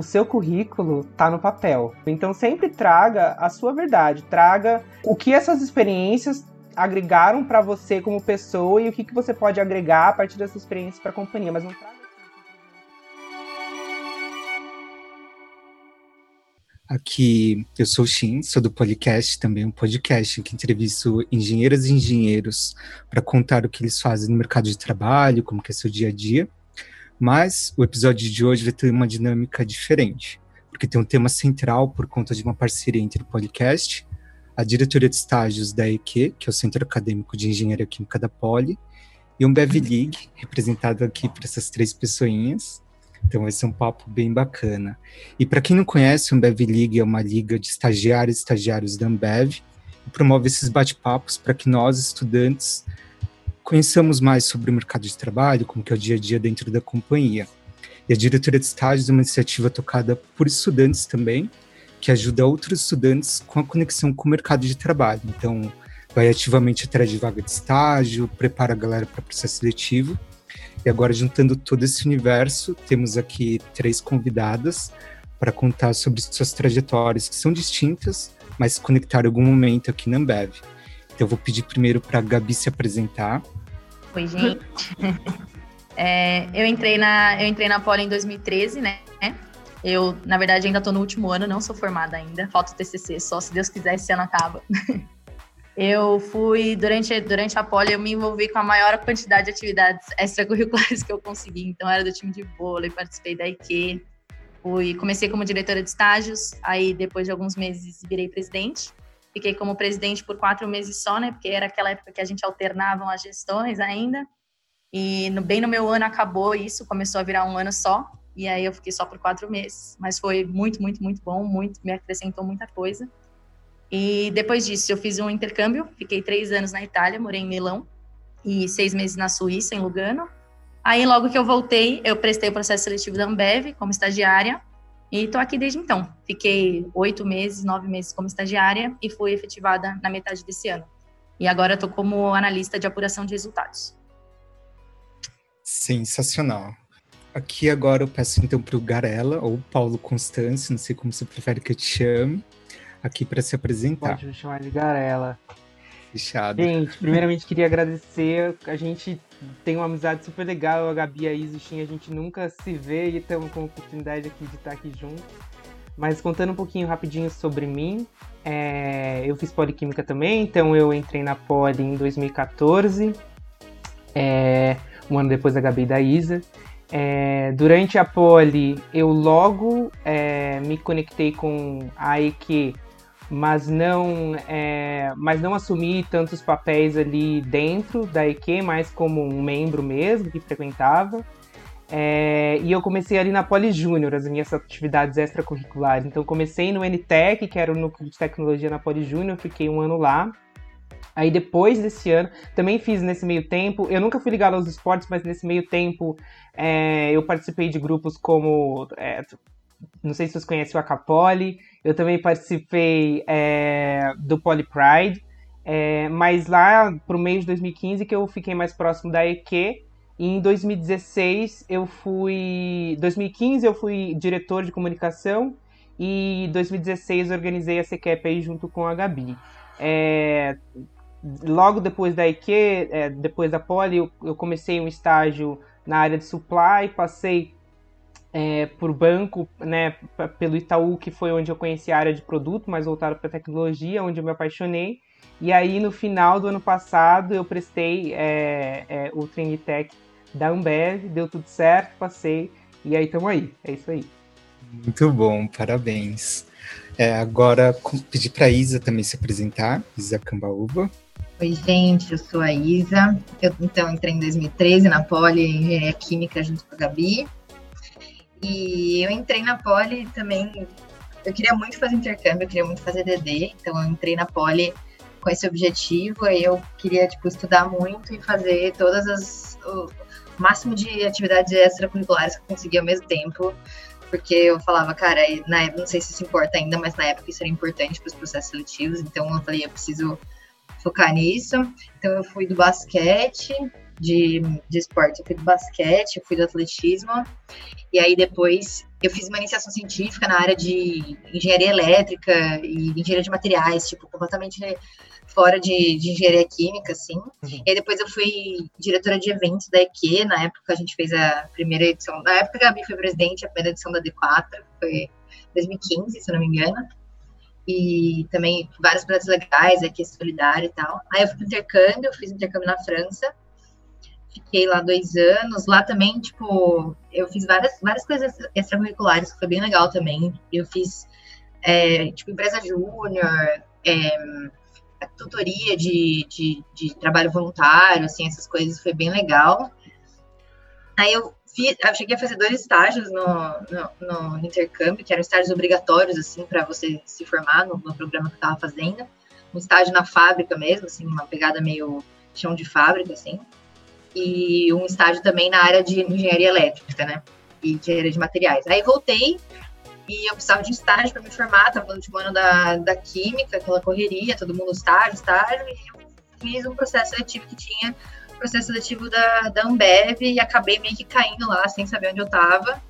o seu currículo tá no papel. Então sempre traga a sua verdade, traga o que essas experiências agregaram para você como pessoa e o que, que você pode agregar a partir dessa experiência para a companhia, mas não traga Aqui eu sou o Shin, sou do podcast, também um podcast que entrevisto engenheiras e engenheiros para contar o que eles fazem no mercado de trabalho, como que é seu dia a dia. Mas o episódio de hoje vai ter uma dinâmica diferente, porque tem um tema central por conta de uma parceria entre o podcast, a diretoria de estágios da EQ, que é o Centro Acadêmico de Engenharia Química da Poli, e um Bev League, representado aqui por essas três pessoinhas, então vai ser um papo bem bacana. E para quem não conhece, a Ambev League é uma liga de estagiários e estagiários da Ambev e promove esses bate-papos para que nós, estudantes, conheçamos mais sobre o mercado de trabalho, como que é o dia a dia dentro da companhia. E a diretoria de estágios é uma iniciativa tocada por estudantes também, que ajuda outros estudantes com a conexão com o mercado de trabalho. Então, vai ativamente atrás de vaga de estágio, prepara a galera para o processo seletivo e agora, juntando todo esse universo, temos aqui três convidadas para contar sobre suas trajetórias, que são distintas, mas se conectaram em algum momento aqui na Ambev. Então, eu vou pedir primeiro para a Gabi se apresentar. Oi, gente. é, eu, entrei na, eu entrei na Poli em 2013, né? Eu, na verdade, ainda estou no último ano, não sou formada ainda. Falta o TCC, só se Deus quiser, esse ano acaba. Eu fui, durante, durante a poli, eu me envolvi com a maior quantidade de atividades extracurriculares que eu consegui. Então, era do time de vôlei, participei da IQ, fui, comecei como diretora de estágios, aí depois de alguns meses virei presidente. Fiquei como presidente por quatro meses só, né? Porque era aquela época que a gente alternavam as gestões ainda. E no, bem no meu ano acabou isso, começou a virar um ano só. E aí eu fiquei só por quatro meses. Mas foi muito, muito, muito bom, muito, me acrescentou muita coisa. E depois disso, eu fiz um intercâmbio, fiquei três anos na Itália, morei em Milão, e seis meses na Suíça, em Lugano. Aí, logo que eu voltei, eu prestei o processo seletivo da Ambev como estagiária, e estou aqui desde então. Fiquei oito meses, nove meses como estagiária, e fui efetivada na metade desse ano. E agora estou como analista de apuração de resultados. Sensacional. Aqui agora eu peço então para o Garela, ou Paulo Constâncio, não sei como você prefere que eu te chame, aqui para se apresentar. Pode me chamar de Garela. Fechado. Gente, primeiramente queria agradecer. A gente tem uma amizade super legal, a Gabi e a Isushin, a gente nunca se vê e estamos com a oportunidade aqui de estar aqui juntos. Mas contando um pouquinho rapidinho sobre mim, é, eu fiz Poliquímica também, então eu entrei na Poli em 2014, é, um ano depois da Gabi e da Isa. É, durante a Poli, eu logo é, me conectei com a EQ mas não é, mas não assumi tantos papéis ali dentro da EQ, mais como um membro mesmo que frequentava. É, e eu comecei ali na Poli Júnior, as minhas atividades extracurriculares. Então comecei no NTEC, que era o núcleo de tecnologia na Poli Júnior, fiquei um ano lá. Aí depois desse ano, também fiz nesse meio tempo, eu nunca fui ligado aos esportes, mas nesse meio tempo é, eu participei de grupos como é, não sei se vocês conhecem o Acapoli, eu também participei é, do Poly Pride, é, mas lá pro meio de 2015 que eu fiquei mais próximo da EQ, e em 2016 eu fui. 2015 eu fui diretor de comunicação e em 2016 organizei a CQEP aí junto com a Gabi. É, logo depois da EQ, é, depois da Poli, eu, eu comecei um estágio na área de supply, passei é, por banco, né, pelo Itaú, que foi onde eu conheci a área de produto, mais voltado para tecnologia, onde eu me apaixonei. E aí, no final do ano passado, eu prestei é, é, o Trinitec da Ambev, deu tudo certo, passei, e aí estamos aí, é isso aí. Muito bom, parabéns. É, agora, pedir para a Isa também se apresentar, Isa Cambaúba. Oi, gente, eu sou a Isa. Eu, então, entrei em 2013 na Poli Engenharia Química junto com a Gabi. E eu entrei na Poli também. Eu queria muito fazer intercâmbio, eu queria muito fazer DD, então eu entrei na Poli com esse objetivo. Aí eu queria tipo, estudar muito e fazer todas as. o máximo de atividades extracurriculares que eu conseguia ao mesmo tempo. Porque eu falava, cara, na época, não sei se isso importa ainda, mas na época isso era importante para os processos seletivos, então eu falei, eu preciso focar nisso. Então eu fui do basquete, de, de esportes. Eu fui do basquete, eu fui do atletismo, e aí depois eu fiz uma iniciação científica na área de engenharia elétrica e engenharia de materiais, tipo, completamente fora de, de engenharia química, assim. Uhum. E aí depois eu fui diretora de eventos da EQ, na época a gente fez a primeira edição, na época a Gabi foi presidente, a primeira edição da D4, foi 2015, se não me engano. E também vários projetos legais, EQ Solidário e tal. Aí eu fui pro intercâmbio, fiz intercâmbio na França, Fiquei lá dois anos. Lá também, tipo, eu fiz várias, várias coisas extracurriculares, que foi bem legal também. Eu fiz, é, tipo, empresa júnior, é, tutoria de, de, de, trabalho voluntário, assim, essas coisas, foi bem legal. Aí eu, fiz, eu cheguei a fazer dois estágios no, no, no intercâmbio, que eram estágios obrigatórios, assim, para você se formar no, no programa que eu estava fazendo. Um estágio na fábrica mesmo, assim, uma pegada meio chão de fábrica, assim e um estágio também na área de engenharia elétrica, né? E engenharia de materiais. Aí voltei e eu precisava de estágio para me formar, estava no último ano da, da química, aquela correria, todo mundo estágio, estágio, e eu fiz um processo seletivo que tinha processo seletivo da, da Ambev e acabei meio que caindo lá, sem saber onde eu estava,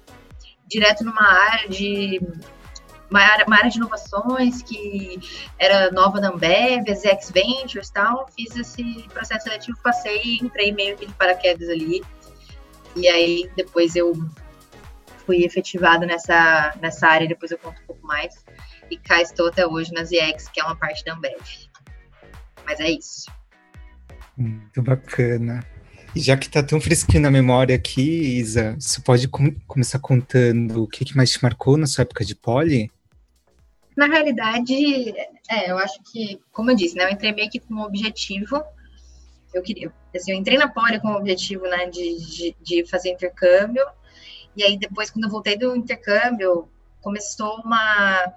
direto numa área de uma área, uma área de inovações que era nova na Ambev, X Ventures e tal. Fiz esse processo seletivo, passei entrei meio que de paraquedas ali. E aí depois eu fui efetivado nessa, nessa área, depois eu conto um pouco mais. E cá estou até hoje na ZX, que é uma parte da Ambev. Mas é isso. Muito bacana. E já que está tão fresquinho na memória aqui, Isa, você pode com começar contando o que, que mais te marcou na sua época de poli? Na realidade, é, eu acho que, como eu disse, né, eu entrei meio que com um objetivo. Eu queria, assim, eu entrei na Poli com o objetivo, né, de, de, de fazer intercâmbio. E aí depois, quando eu voltei do intercâmbio, começou uma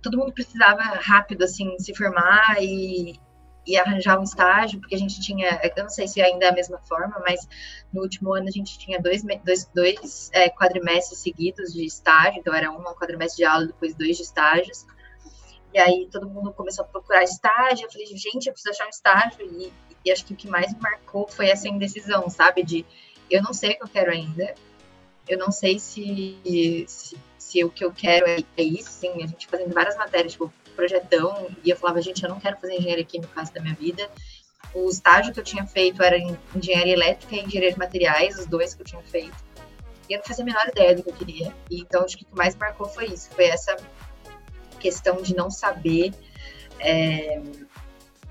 todo mundo precisava rápido assim se formar e, e arranjar um estágio, porque a gente tinha, eu não sei se ainda é a mesma forma, mas no último ano a gente tinha dois, dois, dois é, quadrimestres seguidos de estágio, então era um quadrimestre de aula, depois dois de estágios. E aí todo mundo começou a procurar estágio, eu falei, gente, eu preciso achar um estágio, e, e acho que o que mais me marcou foi essa indecisão, sabe, de eu não sei o que eu quero ainda, eu não sei se, se, se o que eu quero é, é isso, sim, a gente fazendo várias matérias, tipo, projetão e eu falava, gente, eu não quero fazer engenharia química no resto da minha vida. O estágio que eu tinha feito era em engenharia elétrica e engenharia de materiais, os dois que eu tinha feito. E eu não fazia a menor ideia do que eu queria. E, então, acho que o que mais marcou foi isso, foi essa questão de não saber, é,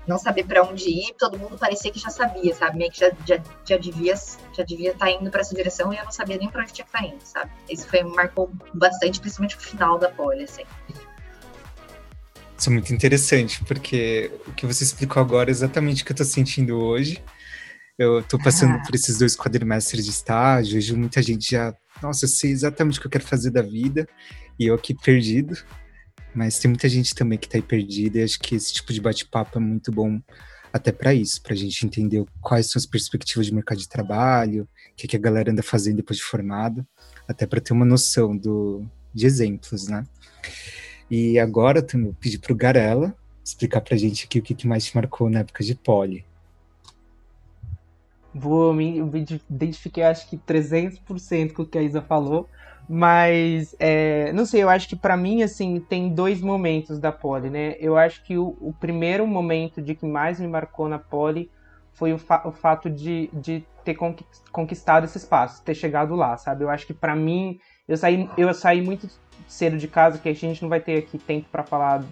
não saber para onde ir. Todo mundo parecia que já sabia, sabe? Meio que já, já, já devia já devia estar tá indo para essa direção e eu não sabia nem para onde tinha que estar tá indo, sabe? Isso foi marcou bastante, principalmente o final da poli, assim. Isso é muito interessante, porque o que você explicou agora é exatamente o que eu estou sentindo hoje. Eu estou passando ah. por esses dois quadrimestres de estágio, vejo muita gente já, nossa, eu sei exatamente o que eu quero fazer da vida, e eu aqui perdido. Mas tem muita gente também que está aí perdida, e acho que esse tipo de bate-papo é muito bom até para isso, para a gente entender quais são as perspectivas de mercado de trabalho, o que, que a galera anda fazendo depois de formado, até para ter uma noção do, de exemplos, né? E agora também pedi para o Garela explicar para a gente aqui o que mais te marcou na época de poli. Vou me, me identifiquei acho que 300% com o que a Isa falou, mas é, não sei, eu acho que para mim assim tem dois momentos da poli, né? Eu acho que o, o primeiro momento de que mais me marcou na poli foi o, fa o fato de, de ter conquistado esse espaço, ter chegado lá, sabe? Eu acho que para mim eu saí, eu saí muito cedo de casa, que a gente não vai ter aqui tempo para falar,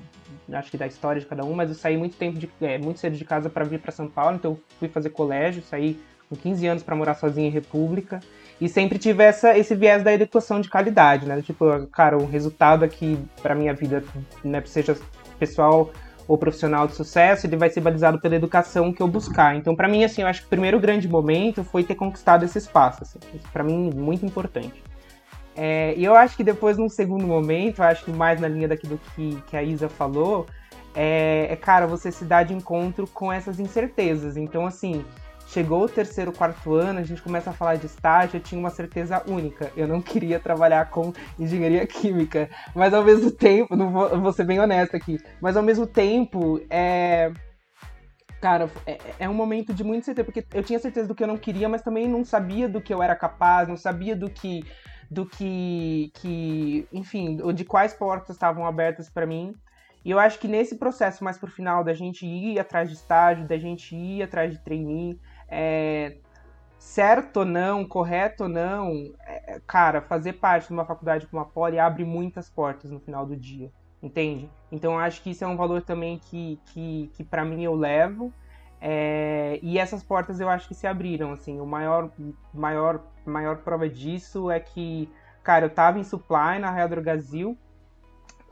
acho que da história de cada um, mas eu saí muito tempo de, é, muito cedo de casa para vir para São Paulo, então eu fui fazer colégio, saí com 15 anos para morar sozinho em República. E sempre tive essa, esse viés da educação de qualidade, né? Tipo, cara, o resultado aqui para minha vida, né, seja pessoal ou profissional de sucesso, ele vai ser balizado pela educação que eu buscar. Então, para mim, assim, eu acho que o primeiro grande momento foi ter conquistado esse espaço. Assim. Para mim, muito importante. É, e eu acho que depois, num segundo momento, acho que mais na linha daquilo que, que a Isa falou, é, é, cara, você se dá de encontro com essas incertezas. Então, assim, chegou o terceiro, quarto ano, a gente começa a falar de estágio, eu tinha uma certeza única. Eu não queria trabalhar com engenharia química. Mas ao mesmo tempo, não vou, vou ser bem honesto aqui, mas ao mesmo tempo, é Cara, é, é, um momento de muito certeza, porque eu tinha certeza do que eu não queria, mas também não sabia do que eu era capaz, não sabia do que, do que, que enfim, de quais portas estavam abertas para mim. E eu acho que nesse processo mais pro final, da gente ir atrás de estágio, da gente ir atrás de trainee, é, certo ou não, correto ou não, é, cara, fazer parte de uma faculdade como a Poli abre muitas portas no final do dia entende? Então eu acho que isso é um valor também que, que, que para mim eu levo. É, e essas portas eu acho que se abriram, assim, o maior, maior, maior prova disso é que, cara, eu tava em supply na Real Drogazil,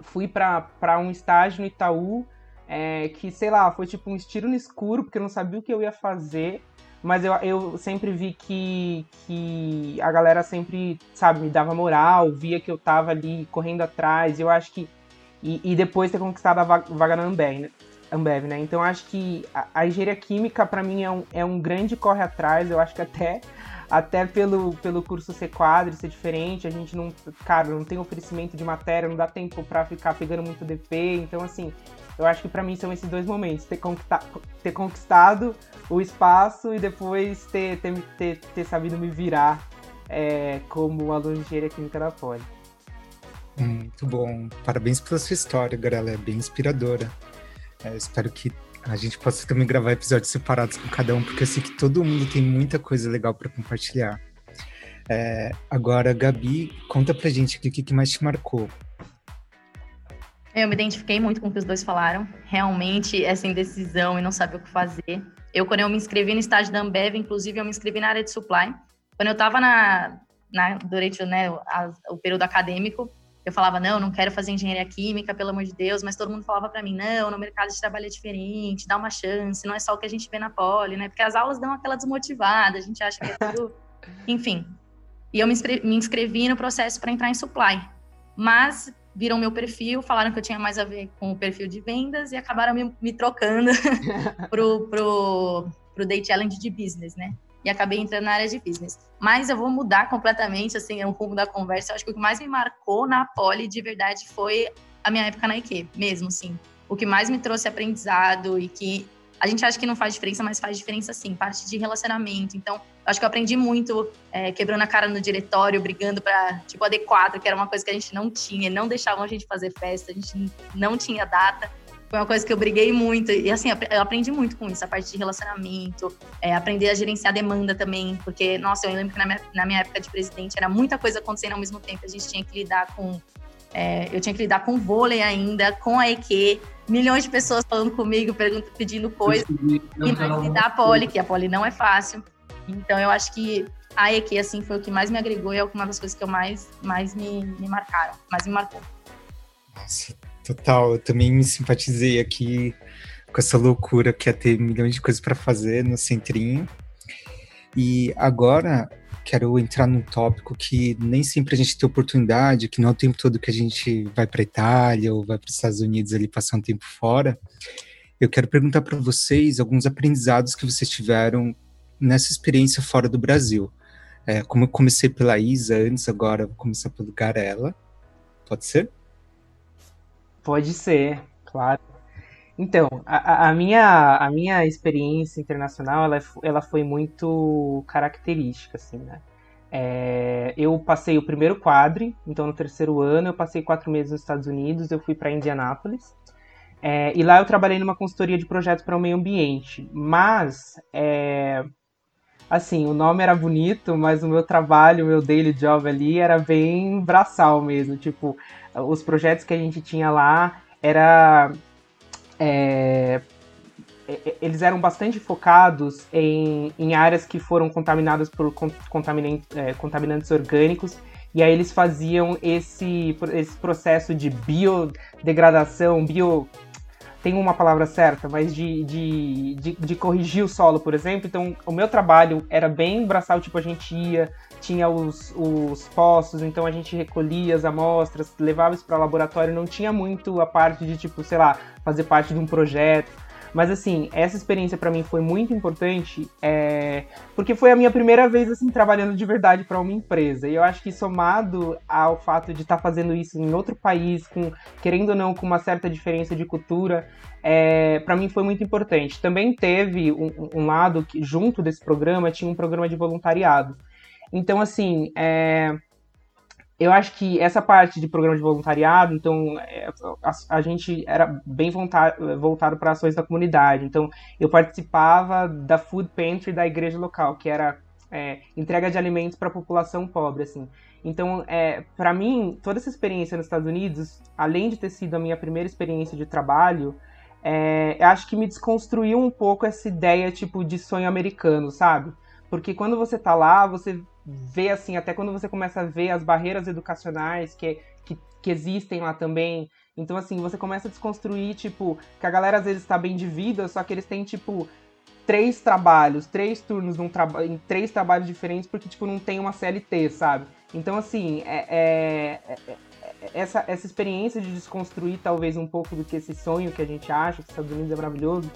fui para um estágio no Itaú, é, que, sei lá, foi tipo um tiro no escuro, porque eu não sabia o que eu ia fazer, mas eu, eu sempre vi que, que a galera sempre, sabe, me dava moral, via que eu tava ali correndo atrás, eu acho que e, e depois ter conquistado a vaga na Ambev, né? Ambev, né? Então acho que a, a engenharia química para mim é um, é um grande corre atrás, eu acho que até até pelo, pelo curso ser quadro, ser diferente, a gente não, cara, não tem oferecimento de matéria, não dá tempo para ficar pegando muito DP, então assim, eu acho que para mim são esses dois momentos, ter, conquista, ter conquistado o espaço e depois ter, ter, ter, ter sabido me virar é, como aluno de engenharia química da Poli. Muito bom. Parabéns pela sua história, Garela. É bem inspiradora. É, espero que a gente possa também gravar episódios separados com cada um, porque eu sei que todo mundo tem muita coisa legal para compartilhar. É, agora, Gabi, conta pra gente aqui o que, que mais te marcou. Eu me identifiquei muito com o que os dois falaram. Realmente, essa indecisão e não saber o que fazer. Eu, quando eu me inscrevi no estágio da Ambev, inclusive, eu me inscrevi na área de supply. Quando eu estava na, na, durante né, a, o período acadêmico, eu falava, não, não quero fazer engenharia química, pelo amor de Deus, mas todo mundo falava para mim, não, no mercado de trabalho é diferente, dá uma chance, não é só o que a gente vê na poli, né? Porque as aulas dão aquela desmotivada, a gente acha que é tudo. Enfim. E eu me inscrevi, me inscrevi no processo para entrar em supply. Mas viram meu perfil, falaram que eu tinha mais a ver com o perfil de vendas e acabaram me, me trocando pro, pro, pro Day Challenge de Business, né? E acabei entrando na área de business. Mas eu vou mudar completamente assim o rumo da conversa. Eu acho que o que mais me marcou na Poli de verdade foi a minha época na IQ, mesmo assim. O que mais me trouxe aprendizado e que a gente acha que não faz diferença, mas faz diferença sim, parte de relacionamento. Então, acho que eu aprendi muito é, quebrando a cara no diretório, brigando para tipo a D4, que era uma coisa que a gente não tinha, não deixavam a gente fazer festa, a gente não tinha data. Foi uma coisa que eu briguei muito. E assim, eu aprendi muito com isso, a parte de relacionamento, é, aprender a gerenciar demanda também. Porque, nossa, eu lembro que na minha, na minha época de presidente era muita coisa acontecendo ao mesmo tempo. A gente tinha que lidar com. É, eu tinha que lidar com vôlei ainda, com a EQ, milhões de pessoas falando comigo, pedindo coisas. E mais lidar a poli, que a poli não é fácil. Então, eu acho que a EQ, assim, foi o que mais me agregou e é uma das coisas que eu mais, mais me, me marcaram, mais me marcou. Nossa, Total, eu também me simpatizei aqui com essa loucura que é ter milhões de coisas para fazer no centrinho. E agora quero entrar num tópico que nem sempre a gente tem oportunidade, que não é o tempo todo que a gente vai para Itália ou vai para os Estados Unidos ali passar um tempo fora. Eu quero perguntar para vocês alguns aprendizados que vocês tiveram nessa experiência fora do Brasil. É, como eu comecei pela Isa antes, agora vou começar pelo Garela. Pode ser? Pode ser, claro. Então, a, a, minha, a minha experiência internacional, ela, ela foi muito característica, assim, né? É, eu passei o primeiro quadre, então no terceiro ano eu passei quatro meses nos Estados Unidos, eu fui para Indianápolis, é, e lá eu trabalhei numa consultoria de projetos para o meio ambiente, mas, é, assim, o nome era bonito, mas o meu trabalho, o meu daily job ali era bem braçal mesmo, tipo, os projetos que a gente tinha lá era é, eles eram bastante focados em, em áreas que foram contaminadas por contaminantes, é, contaminantes orgânicos. E aí eles faziam esse, esse processo de biodegradação, bio tem uma palavra certa, mas de, de, de, de, corrigir o solo, por exemplo. Então, o meu trabalho era bem braçal, tipo, a gente ia, tinha os, os poços, então a gente recolhia as amostras, levava isso para o laboratório, não tinha muito a parte de, tipo, sei lá, fazer parte de um projeto. Mas assim, essa experiência para mim foi muito importante, é, porque foi a minha primeira vez assim trabalhando de verdade para uma empresa. E eu acho que somado ao fato de estar tá fazendo isso em outro país, com querendo ou não com uma certa diferença de cultura, é, para mim foi muito importante. Também teve um, um, lado que junto desse programa tinha um programa de voluntariado. Então assim, é, eu acho que essa parte de programa de voluntariado, então é, a, a gente era bem voltado para ações da comunidade. Então eu participava da food pantry da igreja local, que era é, entrega de alimentos para a população pobre, assim. Então, é, para mim, toda essa experiência nos Estados Unidos, além de ter sido a minha primeira experiência de trabalho, é, eu acho que me desconstruiu um pouco essa ideia tipo de sonho americano, sabe? Porque quando você tá lá, você vê assim, até quando você começa a ver as barreiras educacionais que, que, que existem lá também. Então, assim, você começa a desconstruir, tipo, que a galera às vezes está bem de vida, só que eles têm, tipo, três trabalhos, três turnos num traba em três trabalhos diferentes, porque, tipo, não tem uma CLT, sabe? Então, assim, é, é, é, é, essa, essa experiência de desconstruir talvez um pouco do que esse sonho que a gente acha que os Estados Unidos é maravilhoso,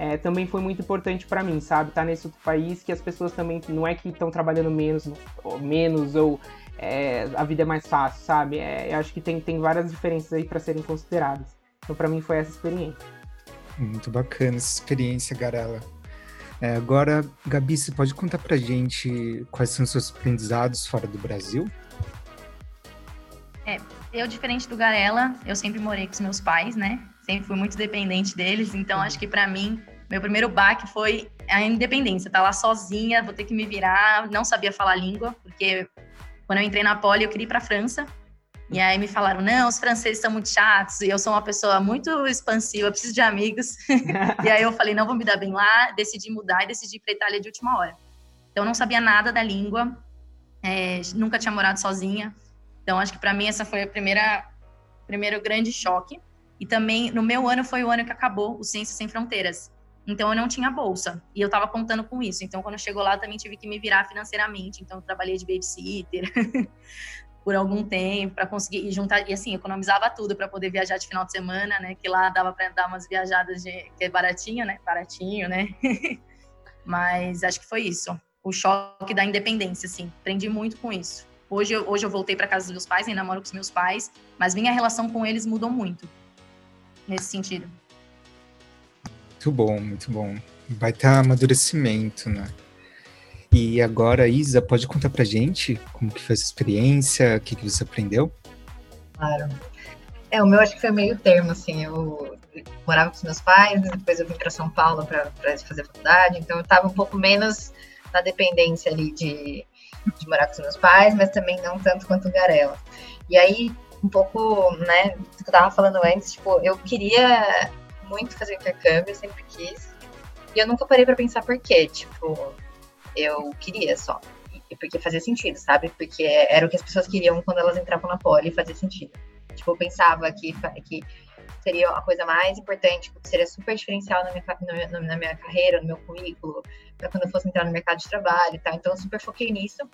é, também foi muito importante para mim, sabe? Tá nesse outro país que as pessoas também não é que estão trabalhando menos, ou menos ou é, a vida é mais fácil, sabe? É, eu acho que tem, tem várias diferenças aí para serem consideradas. Então, para mim foi essa experiência. Muito bacana essa experiência, Garela. É, agora, Gabi, você pode contar pra gente quais são os seus aprendizados fora do Brasil? É, eu, diferente do Garela, eu sempre morei com os meus pais, né? Sempre fui muito dependente deles, então acho que para mim meu primeiro baque foi a independência, tá lá sozinha, vou ter que me virar, não sabia falar língua, porque quando eu entrei na Poli eu queria ir para França. E aí me falaram: "Não, os franceses são muito chatos", e eu sou uma pessoa muito expansiva, preciso de amigos. e aí eu falei: "Não vou me dar bem lá", decidi mudar e decidi ir para Itália de última hora. Então eu não sabia nada da língua, é, nunca tinha morado sozinha. Então acho que para mim essa foi a primeira primeiro grande choque. E também no meu ano foi o ano que acabou o Ciências Sem Fronteiras. Então eu não tinha bolsa e eu estava contando com isso. Então quando chegou lá também tive que me virar financeiramente. Então eu trabalhei de babysitter por algum tempo para conseguir juntar e assim economizava tudo para poder viajar de final de semana, né? Que lá dava para dar umas viajadas de que é baratinho, né? Baratinho, né? Mas acho que foi isso. O choque da independência, assim. Aprendi muito com isso. Hoje, hoje eu voltei para casa dos meus pais, ainda moro com os meus pais, mas minha relação com eles mudou muito nesse sentido. Muito bom, muito bom. Vai ter amadurecimento, né? E agora, Isa, pode contar pra gente como que foi essa experiência, o que, que você aprendeu? Claro. É, o meu acho que foi meio termo, assim, eu morava com os meus pais, depois eu vim para São Paulo para fazer faculdade, então eu estava um pouco menos na dependência ali de, de morar com os meus pais, mas também não tanto quanto o Garela. E aí, um pouco, né, do que eu tava falando antes, tipo, eu queria muito fazer intercâmbio, sempre quis. E eu nunca parei para pensar por quê. Tipo, eu queria só. Porque fazia sentido, sabe? Porque era o que as pessoas queriam quando elas entravam na poli e fazia sentido. Tipo, eu pensava que, que seria a coisa mais importante, que seria super diferencial na minha, na minha carreira, no meu currículo, para quando eu fosse entrar no mercado de trabalho e tal. Então, eu super foquei nisso.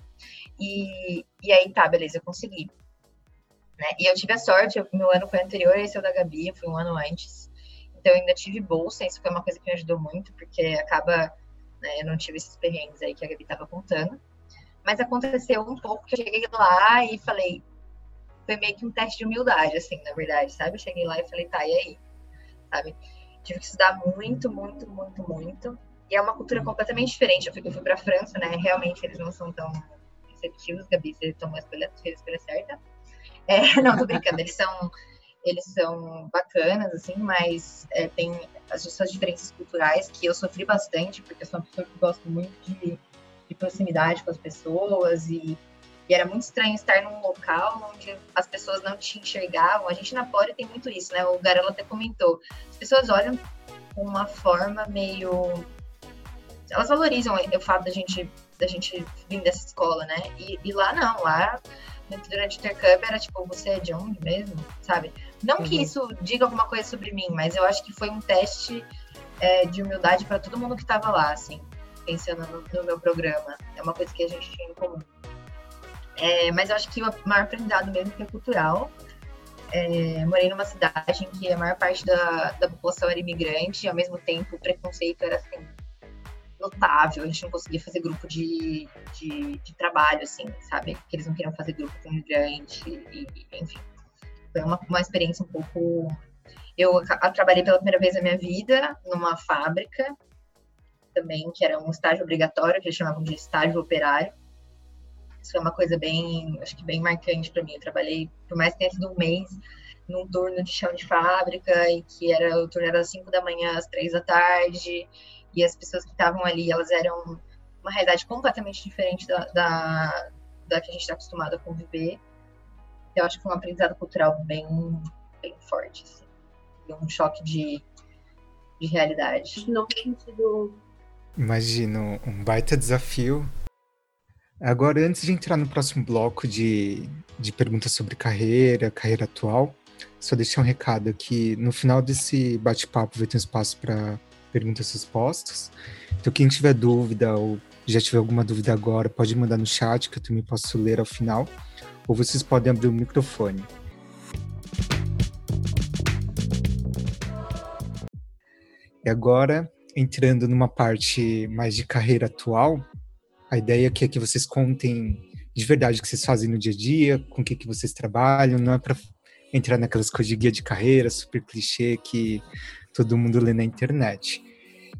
E, e aí, tá, beleza, eu consegui. Né? E eu tive a sorte, o meu ano foi anterior a esse da Gabi, foi um ano antes. Então eu ainda tive bolsa, isso foi uma coisa que me ajudou muito, porque acaba, né, eu não tive esses perrengues aí que a Gabi estava contando. Mas aconteceu um pouco que eu cheguei lá e falei, foi meio que um teste de humildade, assim, na verdade, sabe? Eu cheguei lá e falei, tá, e aí? Sabe? Tive que estudar muito, muito, muito, muito. E é uma cultura completamente diferente. Eu fui, eu fui pra França, né? Realmente eles não são tão receptivos, Gabi, você tomou a escolha, a escolha certa. É, não, tô brincando, eles são eles são bacanas, assim, mas é, tem as suas diferenças culturais que eu sofri bastante, porque eu sou uma pessoa que gosto muito de, de proximidade com as pessoas e, e, era muito estranho estar num local onde as pessoas não te enxergavam. A gente na Poli tem muito isso, né? O Garelo até comentou. As pessoas olham com uma forma meio... Elas valorizam o fato da gente, da gente vir dessa escola, né? E, e lá não, lá durante o intercâmbio era tipo, você é de onde mesmo? Sabe? Não uhum. que isso diga alguma coisa sobre mim, mas eu acho que foi um teste é, de humildade para todo mundo que estava lá, assim, pensando no, no, meu programa. É uma coisa que a gente tinha em comum. É, mas eu acho que o maior aprendizado mesmo que é cultural. é, morei numa cidade em que a maior parte da, da população era imigrante e, ao mesmo tempo, o preconceito era assim, notável. A gente não conseguia fazer grupo de, de, de trabalho, assim, sabe? Que eles não queriam fazer grupo com imigrante, e, enfim. Foi uma, uma experiência um pouco. Eu, trabalhei pela primeira vez na minha vida numa fábrica também, que era um estágio obrigatório, que eles chamavam de estágio operário. Isso foi uma coisa bem, acho que bem marcante para mim. Eu trabalhei, por mais que tenha sido um mês, num turno de chão de fábrica, e que era o turno era das 5 da manhã às 3 da tarde, e as pessoas que estavam ali, elas eram uma realidade completamente diferente da, da, da que a gente está acostumado a conviver. Eu acho que foi um aprendizado cultural bem, bem forte, assim. E um choque de, de realidade. Não tem sentido Imagino, um baita desafio. Agora, antes de entrar no próximo bloco de, de perguntas sobre carreira, carreira atual, só deixar um recado aqui. No final desse bate-papo vai ter um espaço para perguntas e respostas. Então, quem tiver dúvida ou já tiver alguma dúvida agora, pode mandar no chat, que eu também posso ler ao final. Ou vocês podem abrir o microfone. E agora, entrando numa parte mais de carreira atual, a ideia aqui é que vocês contem de verdade o que vocês fazem no dia a dia, com o que, que vocês trabalham, não é para entrar naquelas coisas de guia de carreira, super clichê que todo mundo lê na internet.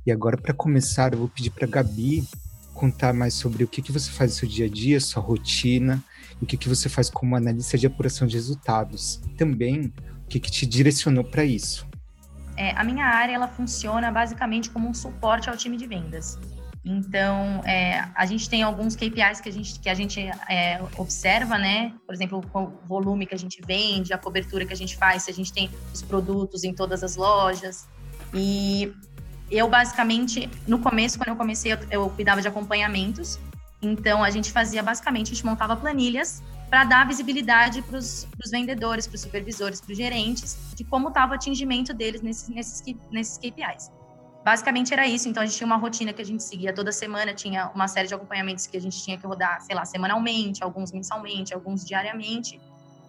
E agora, para começar, eu vou pedir para Gabi contar mais sobre o que, que você faz no seu dia a dia, sua rotina, o que, que você faz como analista de apuração de resultados. Também, o que, que te direcionou para isso. É, a minha área ela funciona basicamente como um suporte ao time de vendas. Então, é, a gente tem alguns KPIs que a gente, que a gente é, observa, né? Por exemplo, o volume que a gente vende, a cobertura que a gente faz, se a gente tem os produtos em todas as lojas. E eu, basicamente, no começo, quando eu comecei, eu, eu cuidava de acompanhamentos. Então, a gente fazia, basicamente, a gente montava planilhas para dar visibilidade para os vendedores, para os supervisores, para os gerentes, de como estava o atingimento deles nesses, nesses, nesses KPIs. Basicamente era isso, então a gente tinha uma rotina que a gente seguia toda semana, tinha uma série de acompanhamentos que a gente tinha que rodar, sei lá, semanalmente, alguns mensalmente, alguns diariamente,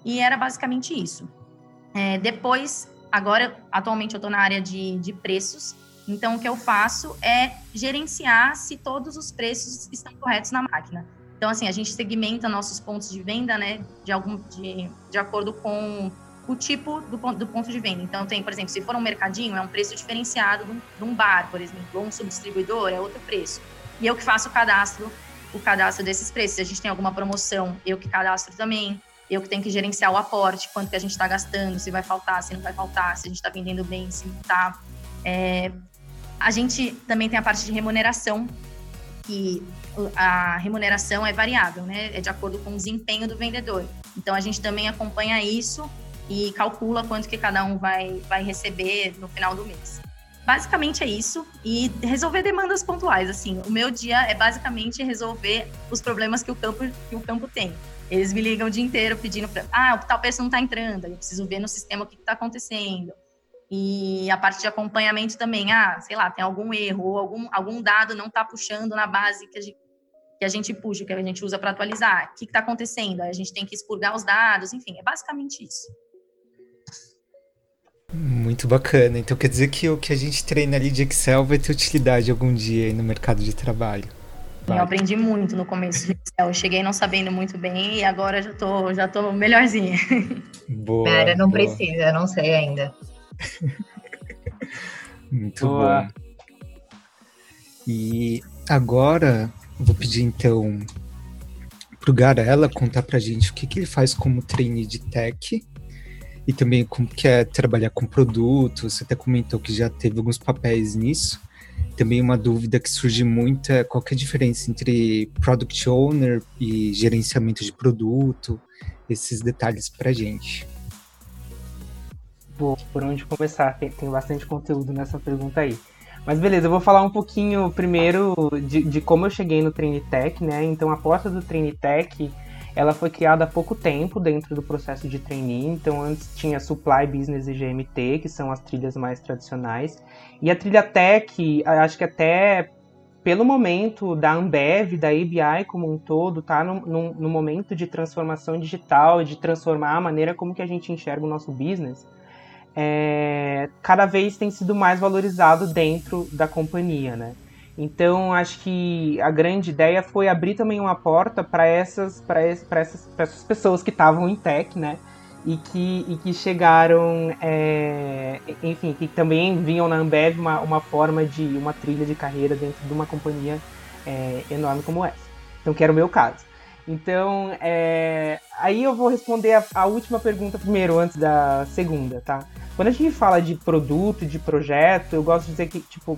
e era basicamente isso. É, depois, agora, atualmente eu estou na área de, de preços, então o que eu faço é gerenciar se todos os preços estão corretos na máquina. Então, assim, a gente segmenta nossos pontos de venda, né, de, algum, de, de acordo com o tipo do ponto, do ponto de venda. Então, tem, por exemplo, se for um mercadinho, é um preço diferenciado de um, de um bar, por exemplo, ou um subdistribuidor, é outro preço. E eu que faço o cadastro, o cadastro desses preços. Se a gente tem alguma promoção, eu que cadastro também. Eu que tenho que gerenciar o aporte, quanto que a gente está gastando, se vai faltar, se não vai faltar, se a gente está vendendo bem, se não está. É, a gente também tem a parte de remuneração, que a remuneração é variável, né? É de acordo com o desempenho do vendedor. Então a gente também acompanha isso e calcula quanto que cada um vai, vai receber no final do mês. Basicamente é isso e resolver demandas pontuais. Assim, o meu dia é basicamente resolver os problemas que o campo que o campo tem. Eles me ligam o dia inteiro pedindo para, ah, tal pessoa não está entrando, eu preciso ver no sistema o que está acontecendo. E a parte de acompanhamento também, ah, sei lá, tem algum erro ou algum, algum dado não está puxando na base que a gente, que a gente puxa, que a gente usa para atualizar. O que está acontecendo? A gente tem que expurgar os dados, enfim, é basicamente isso. Muito bacana. Então quer dizer que o que a gente treina ali de Excel vai ter utilidade algum dia no mercado de trabalho. Eu aprendi muito no começo de Excel. Eu cheguei não sabendo muito bem e agora já tô, já tô melhorzinha. Boa. Cara, não boa. precisa, não sei ainda. muito boa. bom. E agora vou pedir então pro Garela contar pra gente o que, que ele faz como trainee de tech e também como que é trabalhar com produtos. Você até comentou que já teve alguns papéis nisso. Também uma dúvida que surge muito é qual é a diferença entre product owner e gerenciamento de produto, esses detalhes pra gente. Bom, por onde começar? Tem, tem bastante conteúdo nessa pergunta aí. Mas beleza, eu vou falar um pouquinho primeiro de, de como eu cheguei no Tech, né? Então a porta do Tech, ela foi criada há pouco tempo dentro do processo de trainee. Então antes tinha Supply, Business e GMT, que são as trilhas mais tradicionais. E a trilha Tech, acho que até pelo momento da Ambev, da ABI como um todo, tá no, no, no, momento de transformação digital, de transformar a maneira como que a gente enxerga o nosso business, é, cada vez tem sido mais valorizado dentro da companhia, né? Então, acho que a grande ideia foi abrir também uma porta para essas, essas, essas pessoas que estavam em tech, né? E que, e que chegaram, é, enfim, que também vinham na Ambev uma, uma forma de uma trilha de carreira dentro de uma companhia é, enorme como essa. Então, que era o meu caso. Então, é, aí eu vou responder a, a última pergunta primeiro, antes da segunda, tá? Quando a gente fala de produto, de projeto, eu gosto de dizer que, tipo,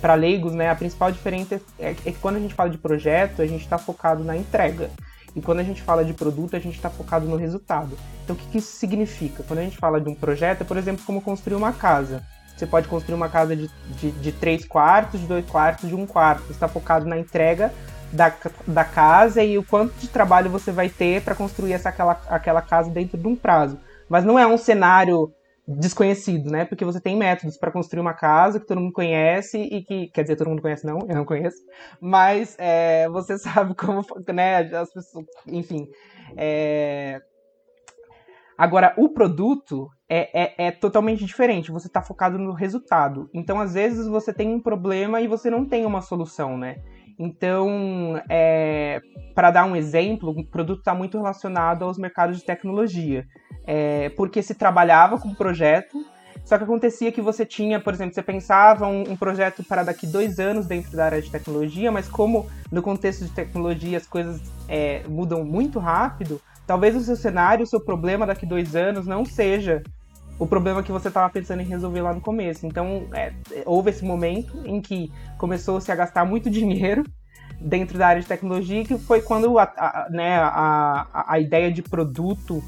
para leigos, né, a principal diferença é, é, que quando a gente fala de projeto, a gente está focado na entrega. E quando a gente fala de produto, a gente está focado no resultado. Então, o que, que isso significa? Quando a gente fala de um projeto, é, por exemplo, como construir uma casa. Você pode construir uma casa de, de, de três quartos, de dois quartos, de um quarto. Você está focado na entrega da, da casa e o quanto de trabalho você vai ter para construir essa, aquela, aquela casa dentro de um prazo. Mas não é um cenário desconhecidos, né? Porque você tem métodos para construir uma casa que todo mundo conhece e que, quer dizer, todo mundo conhece não, eu não conheço, mas é, você sabe como, né? As pessoas, enfim. É... Agora, o produto é, é, é totalmente diferente. Você está focado no resultado. Então, às vezes, você tem um problema e você não tem uma solução, né? Então, é, para dar um exemplo, o produto está muito relacionado aos mercados de tecnologia. É, porque se trabalhava com projeto, só que acontecia que você tinha, por exemplo, você pensava um, um, projeto para daqui dois anos dentro da área de tecnologia, mas como no contexto de tecnologia as coisas é, mudam muito rápido, talvez o seu cenário, o seu problema daqui dois anos não seja o problema que você estava pensando em resolver lá no começo. Então, é, houve esse momento em que começou-se a gastar muito dinheiro dentro da área de tecnologia, que foi quando a, a, né, a, a ideia de produto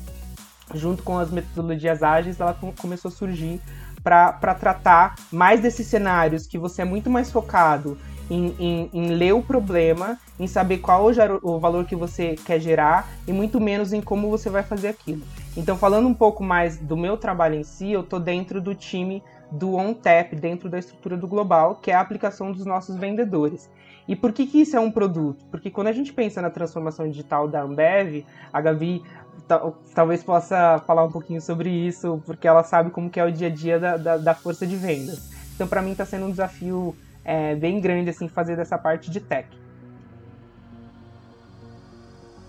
junto com as metodologias ágeis, ela começou a surgir para tratar mais desses cenários que você é muito mais focado em, em, em, ler o problema, em saber qual o, o valor que você quer gerar e muito menos em como você vai fazer aquilo. Então, falando um pouco mais do meu trabalho em si, eu estou dentro do time do OnTap, dentro da estrutura do Global, que é a aplicação dos nossos vendedores. E por que, que isso é um produto? Porque quando a gente pensa na transformação digital da Ambev, a Gavi talvez possa falar um pouquinho sobre isso, porque ela sabe como que é o dia a dia da, da, da força de vendas. Então, para mim, está sendo um desafio é, bem grande assim fazer dessa parte de tech.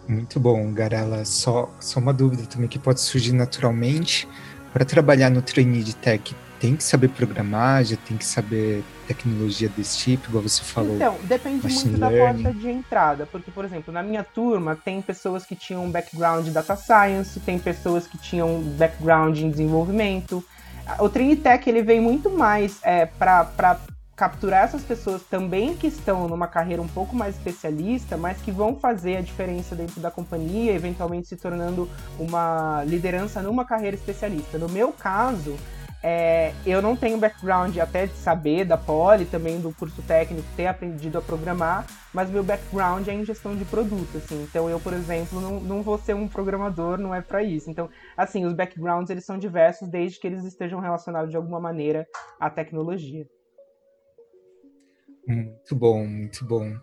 Muito bom, Garela. Só, só uma dúvida também que pode surgir naturalmente. Para trabalhar no trainee de tech, tem que saber programar, já tem que saber tecnologia desse tipo, igual você falou. Então, depende muito da porta de entrada, porque, por exemplo, na minha turma tem pessoas que tinham um background de data science, tem pessoas que tinham um background em desenvolvimento. O Trinitech ele vem muito mais é, para capturar essas pessoas também que estão numa carreira um pouco mais especialista, mas que vão fazer a diferença dentro da companhia, eventualmente se tornando uma liderança numa carreira especialista. No meu caso, é, eu não tenho background até de saber da Poli, também do curso técnico, ter aprendido a programar, mas meu background é em gestão de produto, assim. Então eu, por exemplo, não, não vou ser um programador, não é para isso. Então, assim, os backgrounds eles são diversos desde que eles estejam relacionados de alguma maneira à tecnologia. Muito bom, muito bom.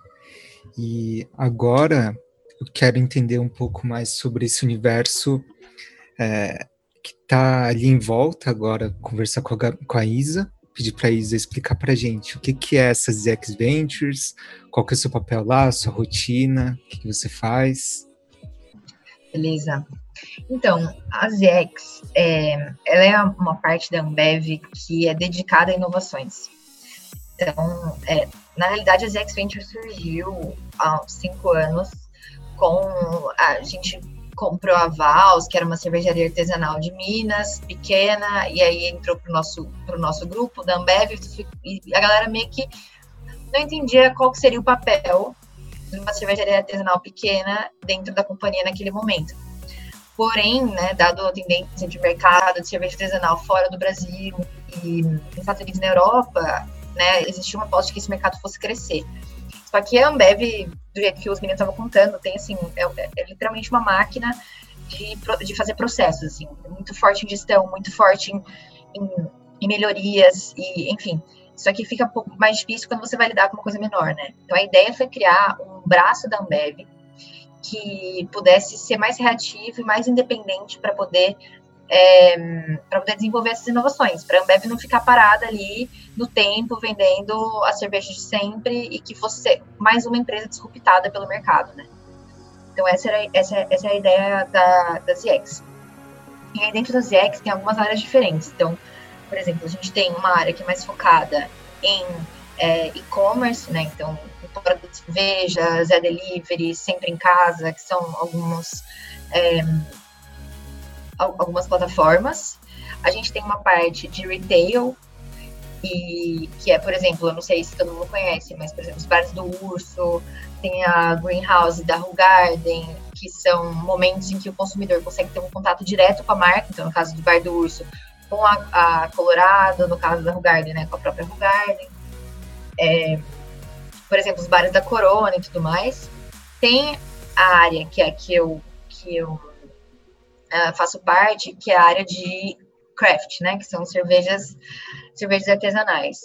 E agora eu quero entender um pouco mais sobre esse universo é, que está ali em volta agora, conversar com a, com a Isa, pedir para a Isa explicar para gente o que, que é essas ZX Ventures, qual que é o seu papel lá, sua rotina, o que, que você faz. Beleza. Então, a ZX, é, ela é uma parte da Ambev que é dedicada a inovações. Então, é, na realidade, a ZX Ventures surgiu há cinco anos com a gente comprou a Vals, que era uma cervejaria artesanal de Minas, pequena, e aí entrou pro nosso, pro nosso grupo da Ambev, e a galera meio que não entendia qual seria o papel de uma cervejaria artesanal pequena dentro da companhia naquele momento. Porém, né, dado a tendência de mercado de cerveja artesanal fora do Brasil e nos Estados Unidos na Europa, né, existia uma aposta de que esse mercado fosse crescer. Só que a Ambev, do jeito que os meninos estavam contando, tem assim, é, é, literalmente uma máquina de, de fazer processos, assim, muito forte em gestão, muito forte em, em, em melhorias, e enfim. Só que fica um pouco mais difícil quando você vai lidar com uma coisa menor, né? Então a ideia foi criar um braço da Ambev que pudesse ser mais reativo e mais independente para poder é, para poder desenvolver essas inovações, para a Ambev não ficar parada ali no tempo vendendo a cerveja de sempre e que fosse mais uma empresa disruptada pelo mercado, né? Então essa, era, essa, essa é a ideia da, da ZX. E aí dentro da ZX tem algumas áreas diferentes. Então, por exemplo, a gente tem uma área que é mais focada em é, e-commerce, né? Então, produtos de cerveja, Zé Delivery, sempre em casa, que são alguns é, algumas plataformas. A gente tem uma parte de retail, e que é, por exemplo, eu não sei se todo mundo conhece, mas, por exemplo, os bares do Urso, tem a Greenhouse da Rue Garden, que são momentos em que o consumidor consegue ter um contato direto com a marca, então, no caso do Bar do Urso, com a, a Colorado, no caso da Rue Garden, né, com a própria Rue Garden. É, por exemplo, os bares da Corona e tudo mais. Tem a área que é que eu, que eu uh, faço parte, que é a área de craft, né? Que são cervejas, cervejas artesanais.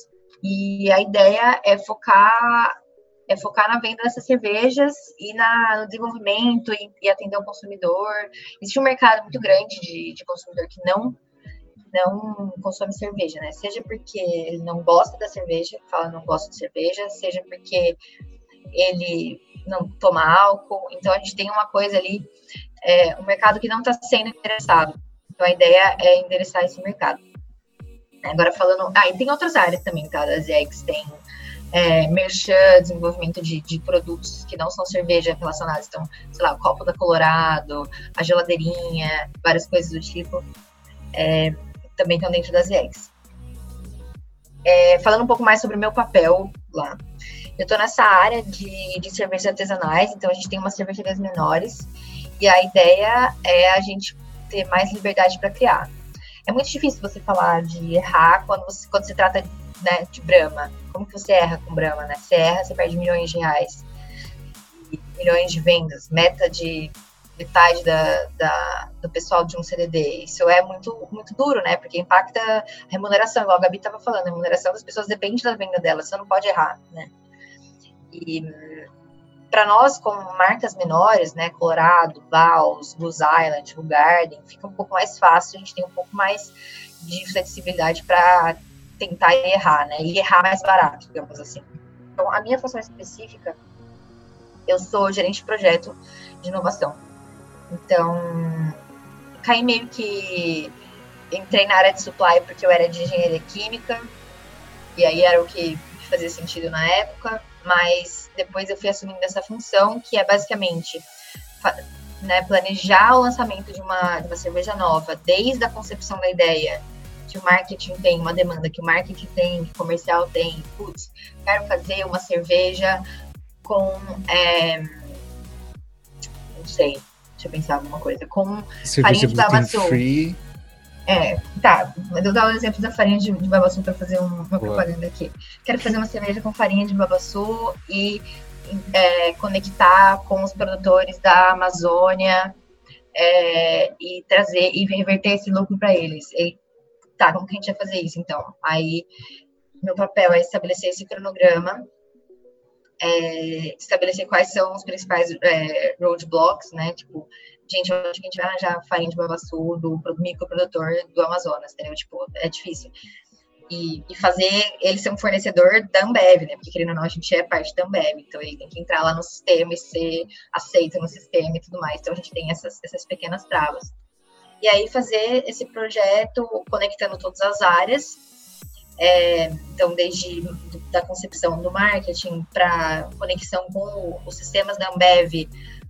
E a ideia é focar é focar na venda dessas cervejas e na, no desenvolvimento e, e atender o consumidor. Existe um mercado muito grande de, de consumidor que não não consome cerveja, né? Seja porque ele não gosta da cerveja, fala não gosta de cerveja, seja porque ele não toma álcool. Então a gente tem uma coisa ali é, um mercado que não está sendo interessado. Então a ideia é endereçar esse mercado. Agora falando. Ah, e tem outras áreas também, tá? Das eggs, tem é, merchan, desenvolvimento de, de, produtos que não são cerveja relacionados. Então, sei lá, o copo da Colorado, a geladeirinha, várias coisas do tipo, é, também estão dentro das eggs. É, falando um pouco mais sobre o meu papel lá. Eu estou nessa área de, de cervejas artesanais, então a gente tem umas cervejarias menores e a ideia é a gente ter mais liberdade para criar. É muito difícil você falar de errar quando, você, quando se trata né, de Brahma. Como que você erra com Brahma, né? Você erra, você perde milhões de reais. Milhões de vendas, meta de metade da, da, do pessoal de um CDD. Isso é muito, muito duro, né? Porque impacta a remuneração, igual a Gabi estava falando, a remuneração das pessoas depende da venda delas, você não pode errar, né? E para nós, como marcas menores, né, Colorado, Vals, Blues Island, Blue Garden, fica um pouco mais fácil, a gente tem um pouco mais de flexibilidade para tentar errar, né, e errar mais barato, digamos assim. Então, a minha função específica, eu sou gerente de projeto de inovação. Então, caí meio que entrei na área de supply porque eu era de engenharia química, e aí era o que fazia sentido na época mas depois eu fui assumindo essa função, que é basicamente né, planejar o lançamento de uma, de uma cerveja nova, desde a concepção da ideia, que o marketing tem, uma demanda que o marketing tem, que o comercial tem. Putz, quero fazer uma cerveja com. É, não sei, deixa eu pensar alguma coisa. Com farinha de babaçu. Free é, tá, eu dou o exemplo da farinha de, de babaçu para fazer uma propaganda aqui. Quero fazer uma cerveja com farinha de babaçu e é, conectar com os produtores da Amazônia é, e trazer e reverter esse lucro para eles. E, tá, como que a gente vai fazer isso então? Aí, meu papel é estabelecer esse cronograma, é, estabelecer quais são os principais é, roadblocks, né? Tipo, gente, a gente vai arranjar farinha de babaçu do microprodutor do Amazonas, entendeu? Tipo, é difícil. E, e, fazer ele ser um fornecedor da Ambev, né? Porque, querendo ou não, a gente é parte da Ambev, então ele tem que entrar lá no sistema e ser aceito no sistema e tudo mais. Então a gente tem essas, essas pequenas travas. E aí fazer esse projeto conectando todas as áreas, é, então desde da concepção do marketing para conexão com os sistemas da Ambev,